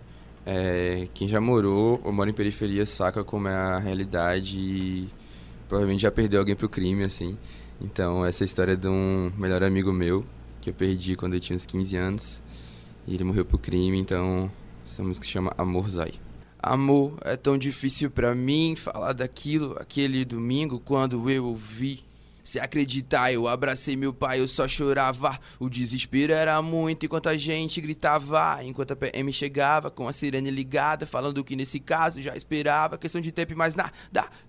É, quem já morou ou mora em periferia saca como é a realidade e provavelmente já perdeu alguém pro crime, assim. Então, essa é história de um melhor amigo meu que eu perdi quando ele tinha uns 15 anos e ele morreu pro crime, então essa música se chama Amor Zói. Amor, é tão difícil para mim falar daquilo, aquele domingo quando eu ouvi. Se acreditar, eu abracei meu pai, eu só chorava. O desespero era muito enquanto a gente gritava. Enquanto a PM chegava com a sirene ligada, falando que nesse caso já esperava. Questão de tempo e mais nada.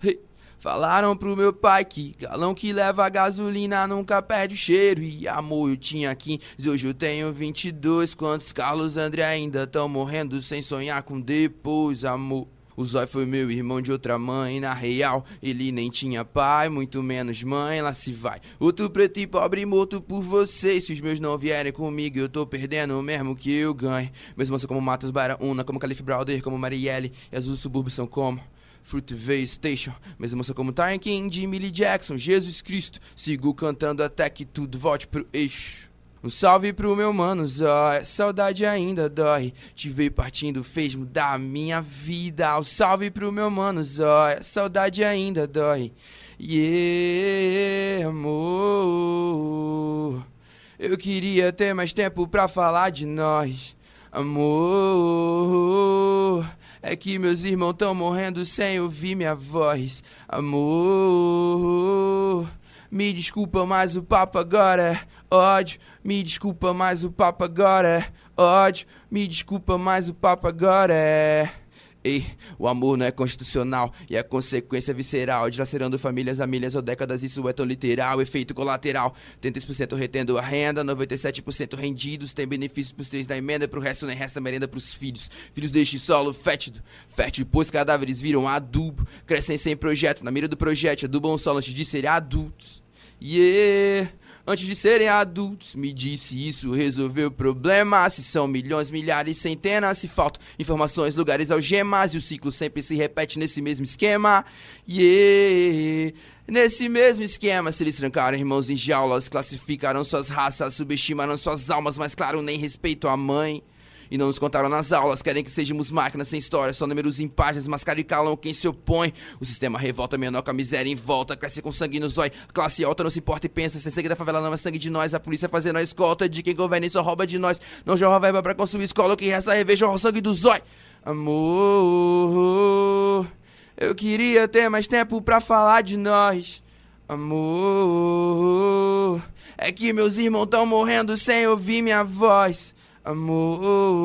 Hey. Falaram pro meu pai que galão que leva gasolina nunca perde o cheiro. E amor, eu tinha 15, hoje eu tenho 22. Quantos Carlos André ainda tão morrendo sem sonhar com depois, amor? O Zói foi meu irmão de outra mãe, na real, ele nem tinha pai, muito menos mãe, lá se vai. Outro preto e pobre morto por vocês, se os meus não vierem comigo, eu tô perdendo mesmo que eu ganhe. Mesmo assim como Matos Baira Una, como Calif Browder, como Marielle, e as do subúrbio são como... Fruit V Station, mesma moça como King, de Millie Jackson, Jesus Cristo. Sigo cantando até que tudo volte pro eixo. Um salve pro meu mano Zói, saudade ainda dói. Te veio partindo, fez mudar a minha vida. Um salve pro meu mano Zói, saudade ainda dói. Yeah, amor. Eu queria ter mais tempo pra falar de nós. Amor. É que meus irmãos tão morrendo sem ouvir minha voz. Amor. Me desculpa, mas o papo agora é ódio. Me desculpa, mas o papo agora é ódio. Me desculpa, mas o papo agora é. Ei, o amor não é constitucional e é consequência visceral, dilacerando famílias a milhas ou décadas, isso é tão literal, efeito colateral. 30% retendo a renda, 97% rendidos, tem benefícios pros três da emenda, pro resto nem resta merenda pros filhos. Filhos deste solo fétido, fértil, pois cadáveres viram adubo, crescem sem projeto, na mira do projétil, adubam o solo antes de serem adultos. Yeah antes de serem adultos. Me disse isso resolveu o problema. Se são milhões, milhares, centenas, se faltam informações, lugares, algemas. E o ciclo sempre se repete nesse mesmo esquema. Yeah. Nesse mesmo esquema, se eles trancaram irmãos em jaulas, classificaram suas raças, subestimaram suas almas, mas claro, nem respeito à mãe. E não nos contaram nas aulas, querem que sejamos máquinas sem história, só números em páginas, mascaram e calam quem se opõe. O sistema revolta, menor com a miséria em volta, cresce com sangue no zóio. Classe alta não se importa e pensa, sem sangue da favela não é sangue de nós. A polícia fazendo a escolta de quem governa e só rouba de nós. Não jorra verba pra construir escola, o que resta reveja o sangue do zóio. Amor, eu queria ter mais tempo pra falar de nós. Amor, é que meus irmãos tão morrendo sem ouvir minha voz. Amor,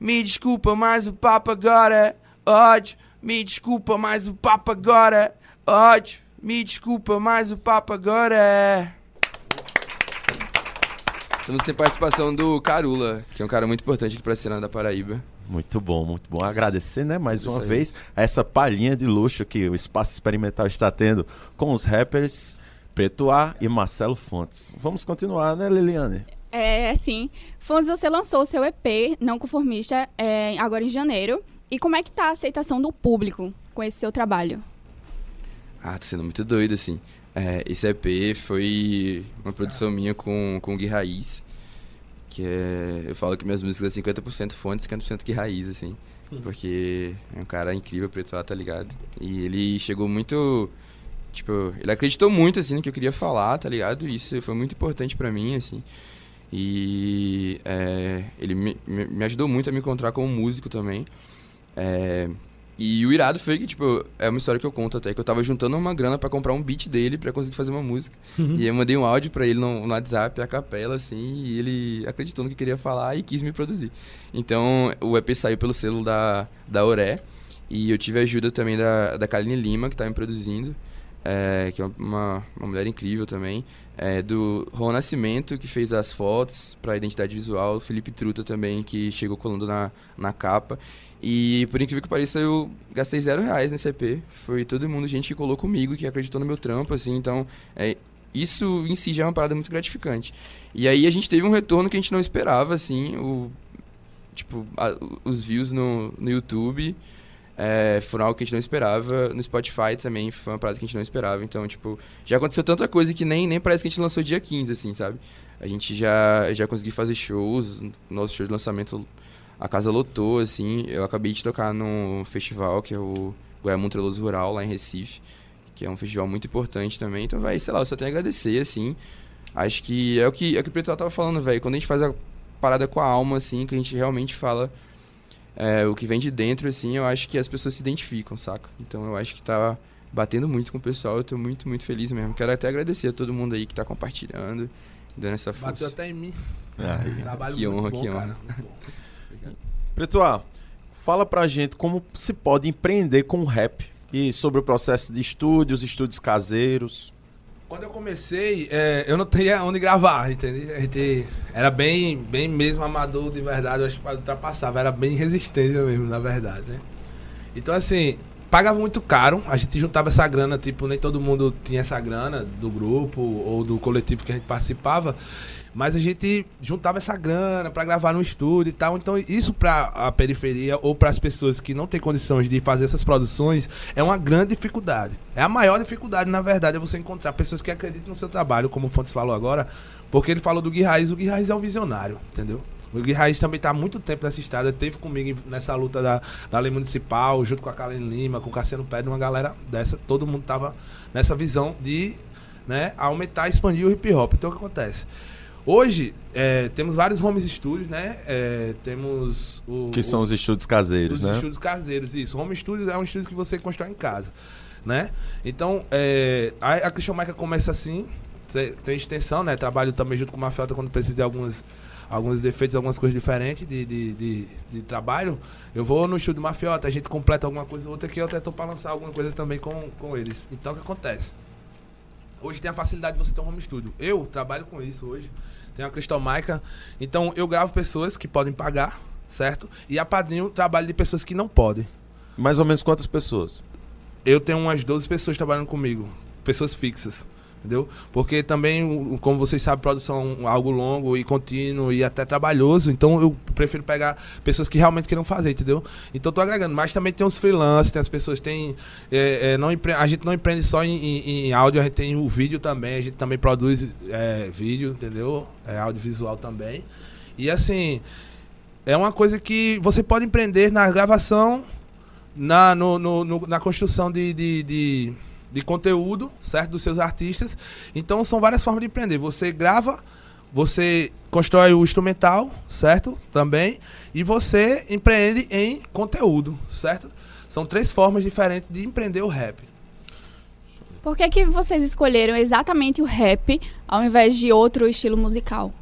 me desculpa, mas o papo agora é ódio. Me desculpa, mas o papo agora é ódio. Me desculpa, mas o papo agora é. Essa música tem participação do Carula, que é um cara muito importante aqui pra cena da Paraíba. Muito bom, muito bom. Agradecer, né, mais uma vez, essa palhinha de luxo que o Espaço Experimental está tendo com os rappers Preto A e Marcelo Fontes. Vamos continuar, né, Liliane? É, sim. Fontes, você lançou o seu EP, Não Conformista, é, agora em janeiro. E como é que tá a aceitação do público com esse seu trabalho? Ah, tá sendo muito doido, assim. É, esse EP foi uma produção minha com, com o Gui Raiz. Que é. Eu falo que minhas músicas é 50% fontes, 50% Gui Raiz, assim. Porque é um cara incrível, preto tá ligado? E ele chegou muito tipo, ele acreditou muito, assim, no que eu queria falar, tá ligado? Isso foi muito importante pra mim, assim. E é, ele me, me ajudou muito a me encontrar como músico também. É, e o irado foi que, tipo, é uma história que eu conto até, que eu tava juntando uma grana pra comprar um beat dele pra conseguir fazer uma música. Uhum. E eu mandei um áudio pra ele no, no WhatsApp, a capela, assim, e ele acreditou no que eu queria falar e quis me produzir. Então, o EP saiu pelo selo da, da Oré, e eu tive a ajuda também da, da Kaline Lima, que tá me produzindo, é, que é uma, uma mulher incrível também. É, do Ron Nascimento, que fez as fotos para identidade visual. Felipe Truta também, que chegou colando na, na capa. E por incrível que pareça, eu gastei zero reais nesse EP. Foi todo mundo, gente que colou comigo, que acreditou no meu trampo, assim. Então, é, isso em si já é uma parada muito gratificante. E aí a gente teve um retorno que a gente não esperava, assim. O, tipo, a- os views no, no YouTube é, foram algo que a gente não esperava. No Spotify também foi uma parada que a gente não esperava. Então, tipo, já aconteceu tanta coisa que nem, nem parece que a gente lançou dia 15, assim, sabe? A gente já, já conseguiu fazer shows. Nosso show de lançamento, a casa lotou, assim. Eu acabei de tocar num festival que é o Goiamum Treloso Rural, lá em Recife. Que é um festival muito importante também. Então, vai, sei lá, eu só tenho a agradecer, assim. Acho que é o que, é o que o Preto tava falando, velho. Quando a gente faz a parada com a alma, assim, que a gente realmente fala é, o que vem de dentro, assim, eu acho que as pessoas se identificam, saca? Então eu acho que tá batendo muito com o pessoal, eu tô muito, muito feliz mesmo. Quero até agradecer a todo mundo aí que tá compartilhando, dando essa força. Bateu até em mim. Ai, Trabalho que muito honra, bom, que cara. honra. Preto A, fala pra gente como se pode empreender com o rap. E sobre o processo de estúdios, estúdios caseiros. Quando eu comecei, é, eu não tinha onde gravar, entendeu? A gente era bem, bem mesmo amador de verdade, eu acho que ultrapassava, era bem resistência mesmo, na verdade, né? Então, assim, pagava muito caro, a gente juntava essa grana, tipo, nem todo mundo tinha essa grana do grupo ou do coletivo que a gente participava, mas a gente juntava essa grana pra gravar no estúdio e tal. Então, isso pra a periferia ou para as pessoas que não têm condições de fazer essas produções é uma grande dificuldade. É a maior dificuldade, na verdade, é você encontrar pessoas que acreditam no seu trabalho, como o Fontes falou agora, porque ele falou do Gui Raiz. O Gui Raiz é um visionário, entendeu? O Gui Raiz também está há muito tempo nessa estrada, teve comigo nessa luta da, da lei municipal, junto com a Karen Lima, com o Cassiano Pedro, uma galera dessa, todo mundo tava nessa visão de né, aumentar e expandir o hip hop. Então o que acontece? Hoje, é, temos vários home studios, né? É, temos o. Que são o- os estúdios caseiros, os né? estúdios caseiros, isso. Home studios é um estúdio que você constrói em casa, né? Então, é, a, a Christian Maica começa assim, tem, tem extensão, né? Trabalho também junto com o Mafiota quando precisa de alguns, alguns defeitos, algumas coisas diferentes de, de, de, de trabalho. Eu vou no estúdio Mafiota, a gente completa alguma coisa ou outra que eu até tô pra lançar alguma coisa também com, com eles. Então, o que acontece? Hoje tem a facilidade de você ter um home studio. Eu trabalho com isso hoje. Tenho a Crystal Maica. Então eu gravo pessoas que podem pagar, certo? E a Padrinho trabalho de pessoas que não podem. Mais ou menos quantas pessoas? Eu tenho umas 12 pessoas trabalhando comigo. Pessoas fixas. Entendeu? Porque também, como vocês sabem, produção é algo longo e contínuo e até trabalhoso. Então eu prefiro pegar pessoas que realmente queiram fazer, entendeu? Então tô agregando. Mas também tem os freelancers, tem as pessoas, tem. é, é, não empre- a gente não empreende só em, em- em áudio, a gente tem o vídeo também, a gente também produz é, vídeo, entendeu? É audiovisual também. E assim, é uma coisa que você pode empreender na gravação, na, no- no- no- na construção de, de, de, de conteúdo, certo? Dos seus artistas. Então são várias formas de empreender. Você grava, você constrói o instrumental, certo? Também. E você empreende em conteúdo, certo? São três formas diferentes de empreender o rap. Por que, que vocês escolheram exatamente o rap ao invés de outro estilo musical?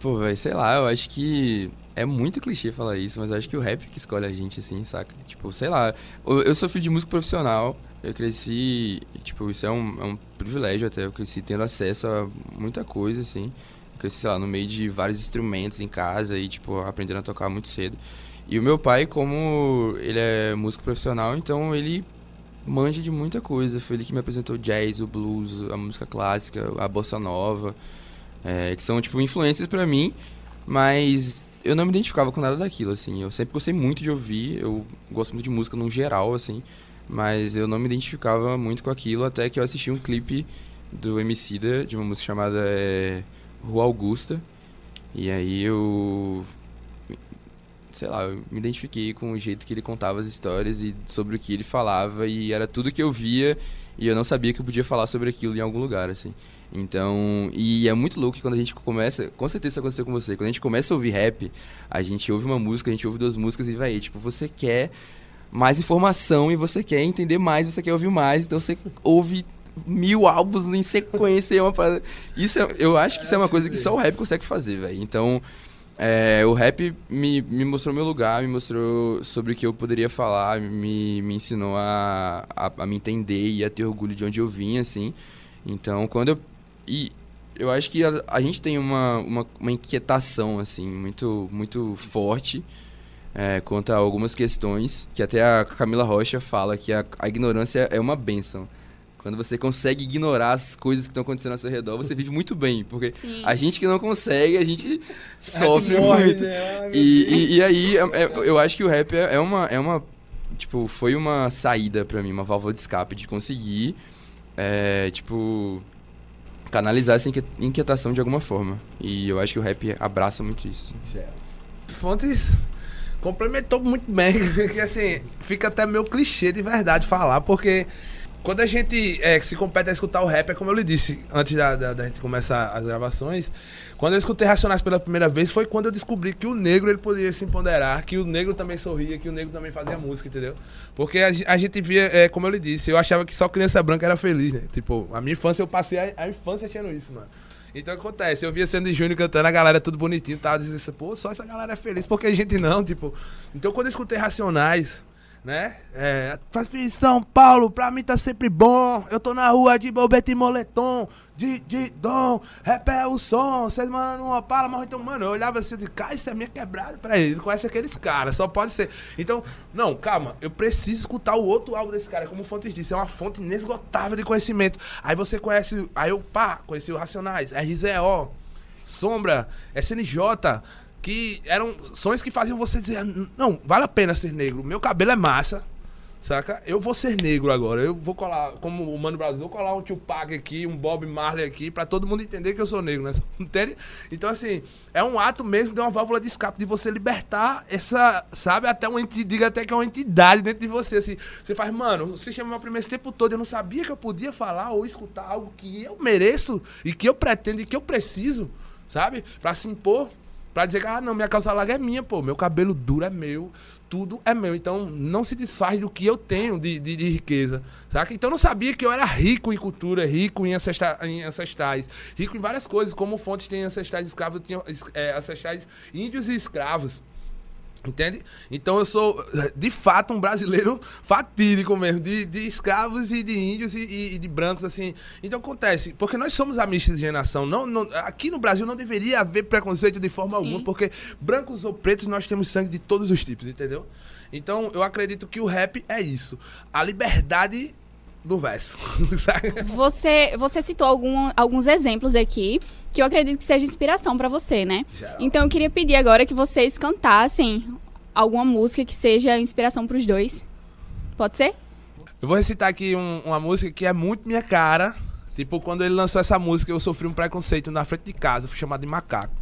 Pô, velho, sei lá, eu acho que é muito clichê falar isso, mas eu acho que o rap que escolhe a gente, assim, saca? Tipo, sei lá, eu, eu sou filho de músico profissional, eu cresci, tipo, isso é um, é um privilégio até, eu cresci tendo acesso a muita coisa, assim. Eu cresci, sei lá, no meio de vários instrumentos em casa e, tipo, aprendendo a tocar muito cedo. E o meu pai, como ele é músico profissional, então ele manja de muita coisa. Foi ele que me apresentou jazz, o blues, a música clássica, a bossa nova, é, que são, tipo, influências pra mim, mas eu não me identificava com nada daquilo, assim. Eu sempre gostei muito de ouvir, eu gosto muito de música no geral, assim, mas eu não me identificava muito com aquilo até que eu assisti um clipe do Emicida, de uma música chamada é, Rua Augusta, e aí eu sei lá, eu me identifiquei com o jeito que ele contava as histórias e sobre o que ele falava e era tudo que eu via e eu não sabia que eu podia falar sobre aquilo em algum lugar, assim. Então, e é muito louco que quando a gente começa, com certeza isso aconteceu com você, quando a gente começa a ouvir rap, a gente ouve uma música, a gente ouve duas músicas e vai, tipo, você quer mais informação e você quer entender mais, você quer ouvir mais, então você ouve mil álbuns em sequência. É uma parada... Isso é- eu acho que isso é uma coisa que só o rap consegue fazer, velho. Então, é, o rap me, me mostrou meu lugar, me mostrou sobre o que eu poderia falar, me, me ensinou a, a, a me entender e a ter orgulho de onde eu vim, assim. Então, quando eu. E eu acho que a, a gente tem uma, uma, uma inquietação, assim, muito, muito forte é, quanto a algumas questões, que até a Camila Rocha fala que a, a ignorância é uma benção. Quando você consegue ignorar as coisas que estão acontecendo ao seu redor, você vive muito bem. Porque Sim. a gente que não consegue, a gente sofre morre, muito. né? E, e, e aí, é- é- eu acho que o rap é é uma, é uma. Tipo, foi uma saída pra mim, uma válvula de escape de conseguir, é, tipo, canalizar essa inquietação de alguma forma. E eu acho que o rap abraça muito isso. Fontes complementou muito bem, que assim, fica até meio clichê de verdade falar, porque quando a gente é, se compete a escutar o rap, é como eu lhe disse antes da, da, da gente começar as gravações, quando eu escutei Racionais pela primeira vez, foi quando eu descobri que o negro ele podia se empoderar, que o negro também sorria, que o negro também fazia música, entendeu? Porque a, a gente via, é, como eu lhe disse, eu achava que só criança branca era feliz, né? Tipo, a minha infância, eu passei a, a infância achando isso, mano. Então acontece? Eu via Sandy Júnior cantando, a galera tudo bonitinho. Dizia assim, pô, só essa galera é feliz, porque a gente não, tipo. Então quando eu escutei Racionais, né? É, em São Paulo, pra mim tá sempre bom. Eu tô na rua de bobete e moletom, de, de dom, rap é o som. Vocês mandam uma pala, mas então, mano, eu olhava assim e disse, cara, isso é minha quebrada. Peraí, ele conhece aqueles caras, só pode ser. Então, não, calma, eu preciso escutar o outro álbum desse cara, como Fontes disse, é uma fonte inesgotável de conhecimento. Aí você conhece, aí eu, pá, conheci o Racionais, RZO, Sombra, SNJ, que eram sons que faziam você dizer, não, vale a pena ser negro, meu cabelo é massa, saca? Eu vou ser negro agora, eu vou colar, como o Mano Brasil, vou colar um Tupac aqui, um Bob Marley aqui, pra todo mundo entender que eu sou negro, né? Entende? Então, assim, é um ato mesmo de uma válvula de escape, de você libertar essa, sabe? Até uma entidade, diga até que é uma entidade dentro de você, assim. Você faz, mano, você chama meu primeiro tempo todo, eu não sabia que eu podia falar ou escutar algo que eu mereço e que eu pretendo e que eu preciso, sabe? Pra se impor, pra dizer que, ah, não, minha calça larga é minha, pô, meu cabelo duro é meu, tudo é meu. Então, não se desfaz do que eu tenho de, de, de riqueza, saca? Então, eu não sabia que eu era rico em cultura, rico em, ancestra- em ancestrais, rico em várias coisas, como Fontes tem ancestrais escravos, tinha é, ancestrais índios e escravos. Entende? Então eu sou, de fato, um brasileiro fatídico mesmo, de, de escravos e de índios e, e- e de brancos, assim. Então acontece, porque nós somos a miscigenação. Não, não, aqui no Brasil não deveria haver preconceito de forma Sim. alguma, porque brancos ou pretos nós temos sangue de todos os tipos, entendeu? Então eu acredito que o rap é isso. A liberdade do verso. Você, você citou algum- alguns exemplos aqui que eu acredito que seja inspiração pra você, né? Então eu queria pedir agora que vocês cantassem alguma música que seja inspiração pros dois. Pode ser? Eu vou recitar aqui um- uma música que é muito minha cara. Tipo, quando ele lançou essa música, eu sofri um preconceito na frente de casa, fui chamado de macaco.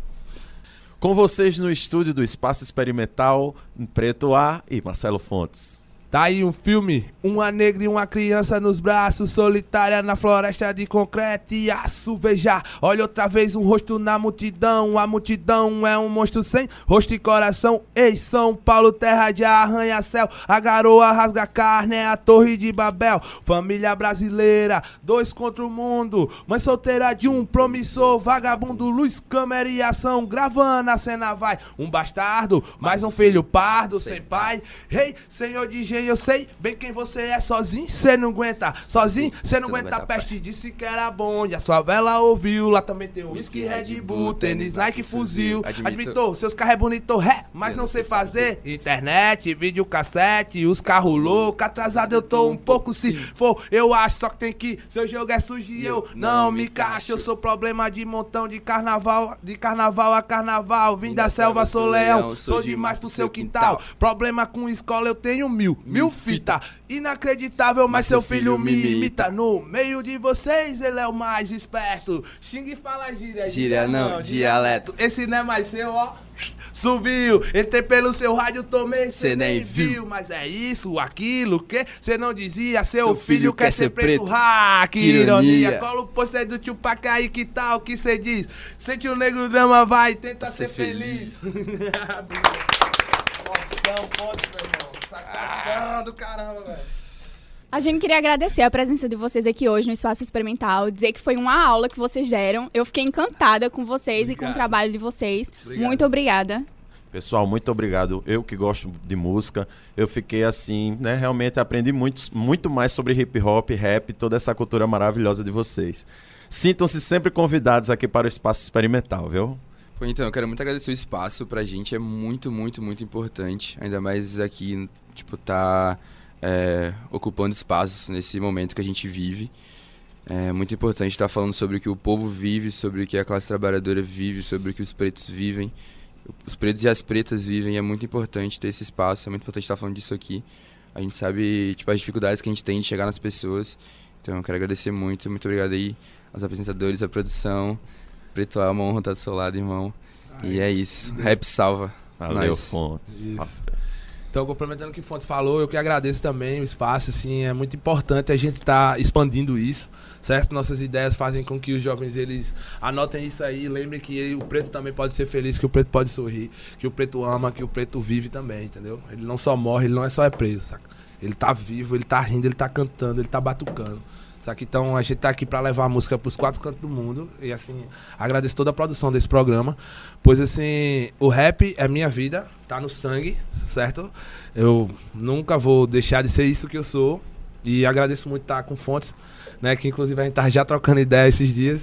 Com vocês no estúdio do Espaço Experimental, Preto A e Marcelo Fontes. Tá aí um filme, uma negra e uma criança nos braços, solitária na floresta de concreto e aço. Veja, olha outra vez um rosto na multidão. A multidão é um monstro sem rosto e coração. Ei, São Paulo, terra de arranha-céu. A garoa rasga carne, é a torre de Babel. Família brasileira, dois contra o mundo. Mãe solteira de um promissor, vagabundo, luz, câmera e ação. Gravando a cena vai. Um bastardo, mais um filho pardo, sem pai. Rei, senhor de eu sei bem quem você é. Sozinho, cê não aguenta. Sozinho, cê não aguenta a peste. Disse que era bonde, a sua vela ouviu. Lá também tem o whisky, Red Bull, tênis, Nike, fuzil. Admitou, seus carros é bonito, ré, mas não sei fazer. Internet, vídeo cassete, os carros loucos. Atrasado eu tô um pouco, se for, eu acho. Só que tem que, seu jogo é sujo e eu não me cacho. Eu sou problema de montão de carnaval, de carnaval a carnaval. Vim da selva, sou leão, sou demais pro seu quintal. Problema com escola eu tenho mil, mil fita. Inacreditável, mas seu filho me imita. No meio de vocês, ele é o mais esperto. Xingue e fala gíria. Gíria não, dialeto. Esse não é mais seu, ó. subiu. Entrei pelo seu rádio, tomei, Cê nem viu. Mas é isso, aquilo, que você não dizia. Seu, Seu filho, filho quer, ser preto. Ah, que, Que ironia. ironia. Cola o pôster do Tupac aí, que tal, que você diz? Sente o negro drama, vai, tenta ser, Ser feliz. Emoção, ponto, meu irmão. Do caramba, velho. A gente queria agradecer a presença de vocês aqui hoje no Espaço Experimental, dizer que foi uma aula que vocês deram. Eu fiquei encantada com vocês e com o Obrigado. trabalho de vocês. Obrigado. Muito obrigada. Pessoal, muito obrigado. Eu que gosto de música, eu fiquei assim, né? Realmente aprendi muito, muito mais sobre hip hop, rap, toda essa cultura maravilhosa de vocês. Sintam-se sempre convidados aqui para o Espaço Experimental, viu? Pô, então, eu quero muito agradecer o espaço. Pra gente é muito, muito, muito importante. Ainda mais aqui, tipo, tá é, ocupando espaços nesse momento que a gente vive. É muito importante estar falando sobre o que o povo vive, sobre o que a classe trabalhadora vive, sobre o que os pretos vivem. Os pretos e as pretas vivem. É muito importante ter esse espaço, é muito importante estar falando disso aqui. A gente sabe, tipo, as dificuldades que a gente tem de chegar nas pessoas. Então, eu quero agradecer muito. Muito obrigado aí aos apresentadores, à produção. Preto é uma honra estar do seu lado, irmão. E é isso. Rap salva. Valeu, Nós. Fontes. Então, complementando o que o Fontes falou, eu que agradeço também o espaço, assim, é muito importante a gente estar expandindo isso, certo? Nossas ideias fazem com que os jovens, eles anotem isso aí, lembrem que o preto também pode ser feliz, que o preto pode sorrir, que o preto ama, que o preto vive também, entendeu? Ele não só morre, ele não é só é preso, saca? Ele tá vivo, ele tá rindo, ele tá cantando, ele tá batucando. Saca? Então a gente tá aqui pra levar a música pros quatro cantos do mundo. E assim, agradeço toda a produção desse programa. Pois assim, o rap é minha vida, tá no sangue, certo? Eu nunca vou deixar de ser isso que eu sou. E agradeço muito estar com Fontes, né? Que inclusive a gente tá já trocando ideia esses dias.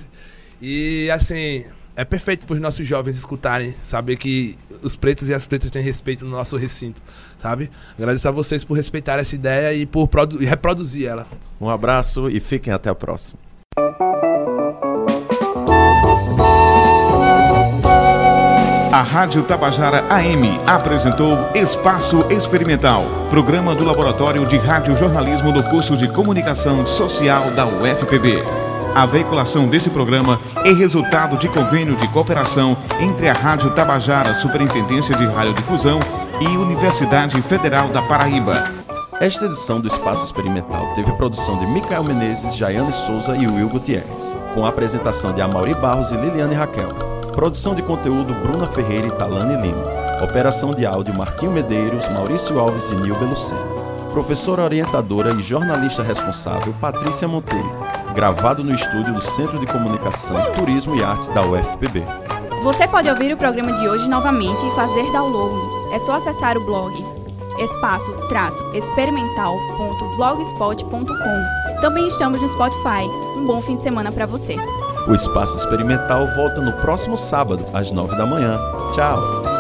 E assim, é perfeito para os nossos jovens escutarem, saber que os pretos e as pretas têm respeito no nosso recinto, sabe? Agradeço a vocês por respeitar essa ideia e por e reproduzir ela. Um abraço e fiquem até a próxima. A Rádio Tabajara AM apresentou Espaço Experimental, programa do Laboratório de Radiojornalismo do curso de Comunicação Social da UFPB. A veiculação desse programa é resultado de convênio de cooperação entre a Rádio Tabajara Superintendência de Radiodifusão e Universidade Federal da Paraíba. Esta edição do Espaço Experimental teve produção de Micael Menezes, Jaiane Souza e Will Gutierrez, com a apresentação de Amaury Barros e Liliane Raquel. Produção de conteúdo Bruna Ferreira e Talane Lima. Operação de áudio Martinho Medeiros, Maurício Alves e Nil Beluceno. Professora orientadora e jornalista responsável Patrícia Monteiro. Gravado no estúdio do Centro de Comunicação, Turismo e Artes da UFPB. Você pode ouvir o programa de hoje novamente e fazer download. É só acessar o blog espaço-experimental.blogspot.com. Também estamos no Spotify. Um bom fim de semana para você. O Espaço Experimental volta no próximo sábado, às nove da manhã. Tchau!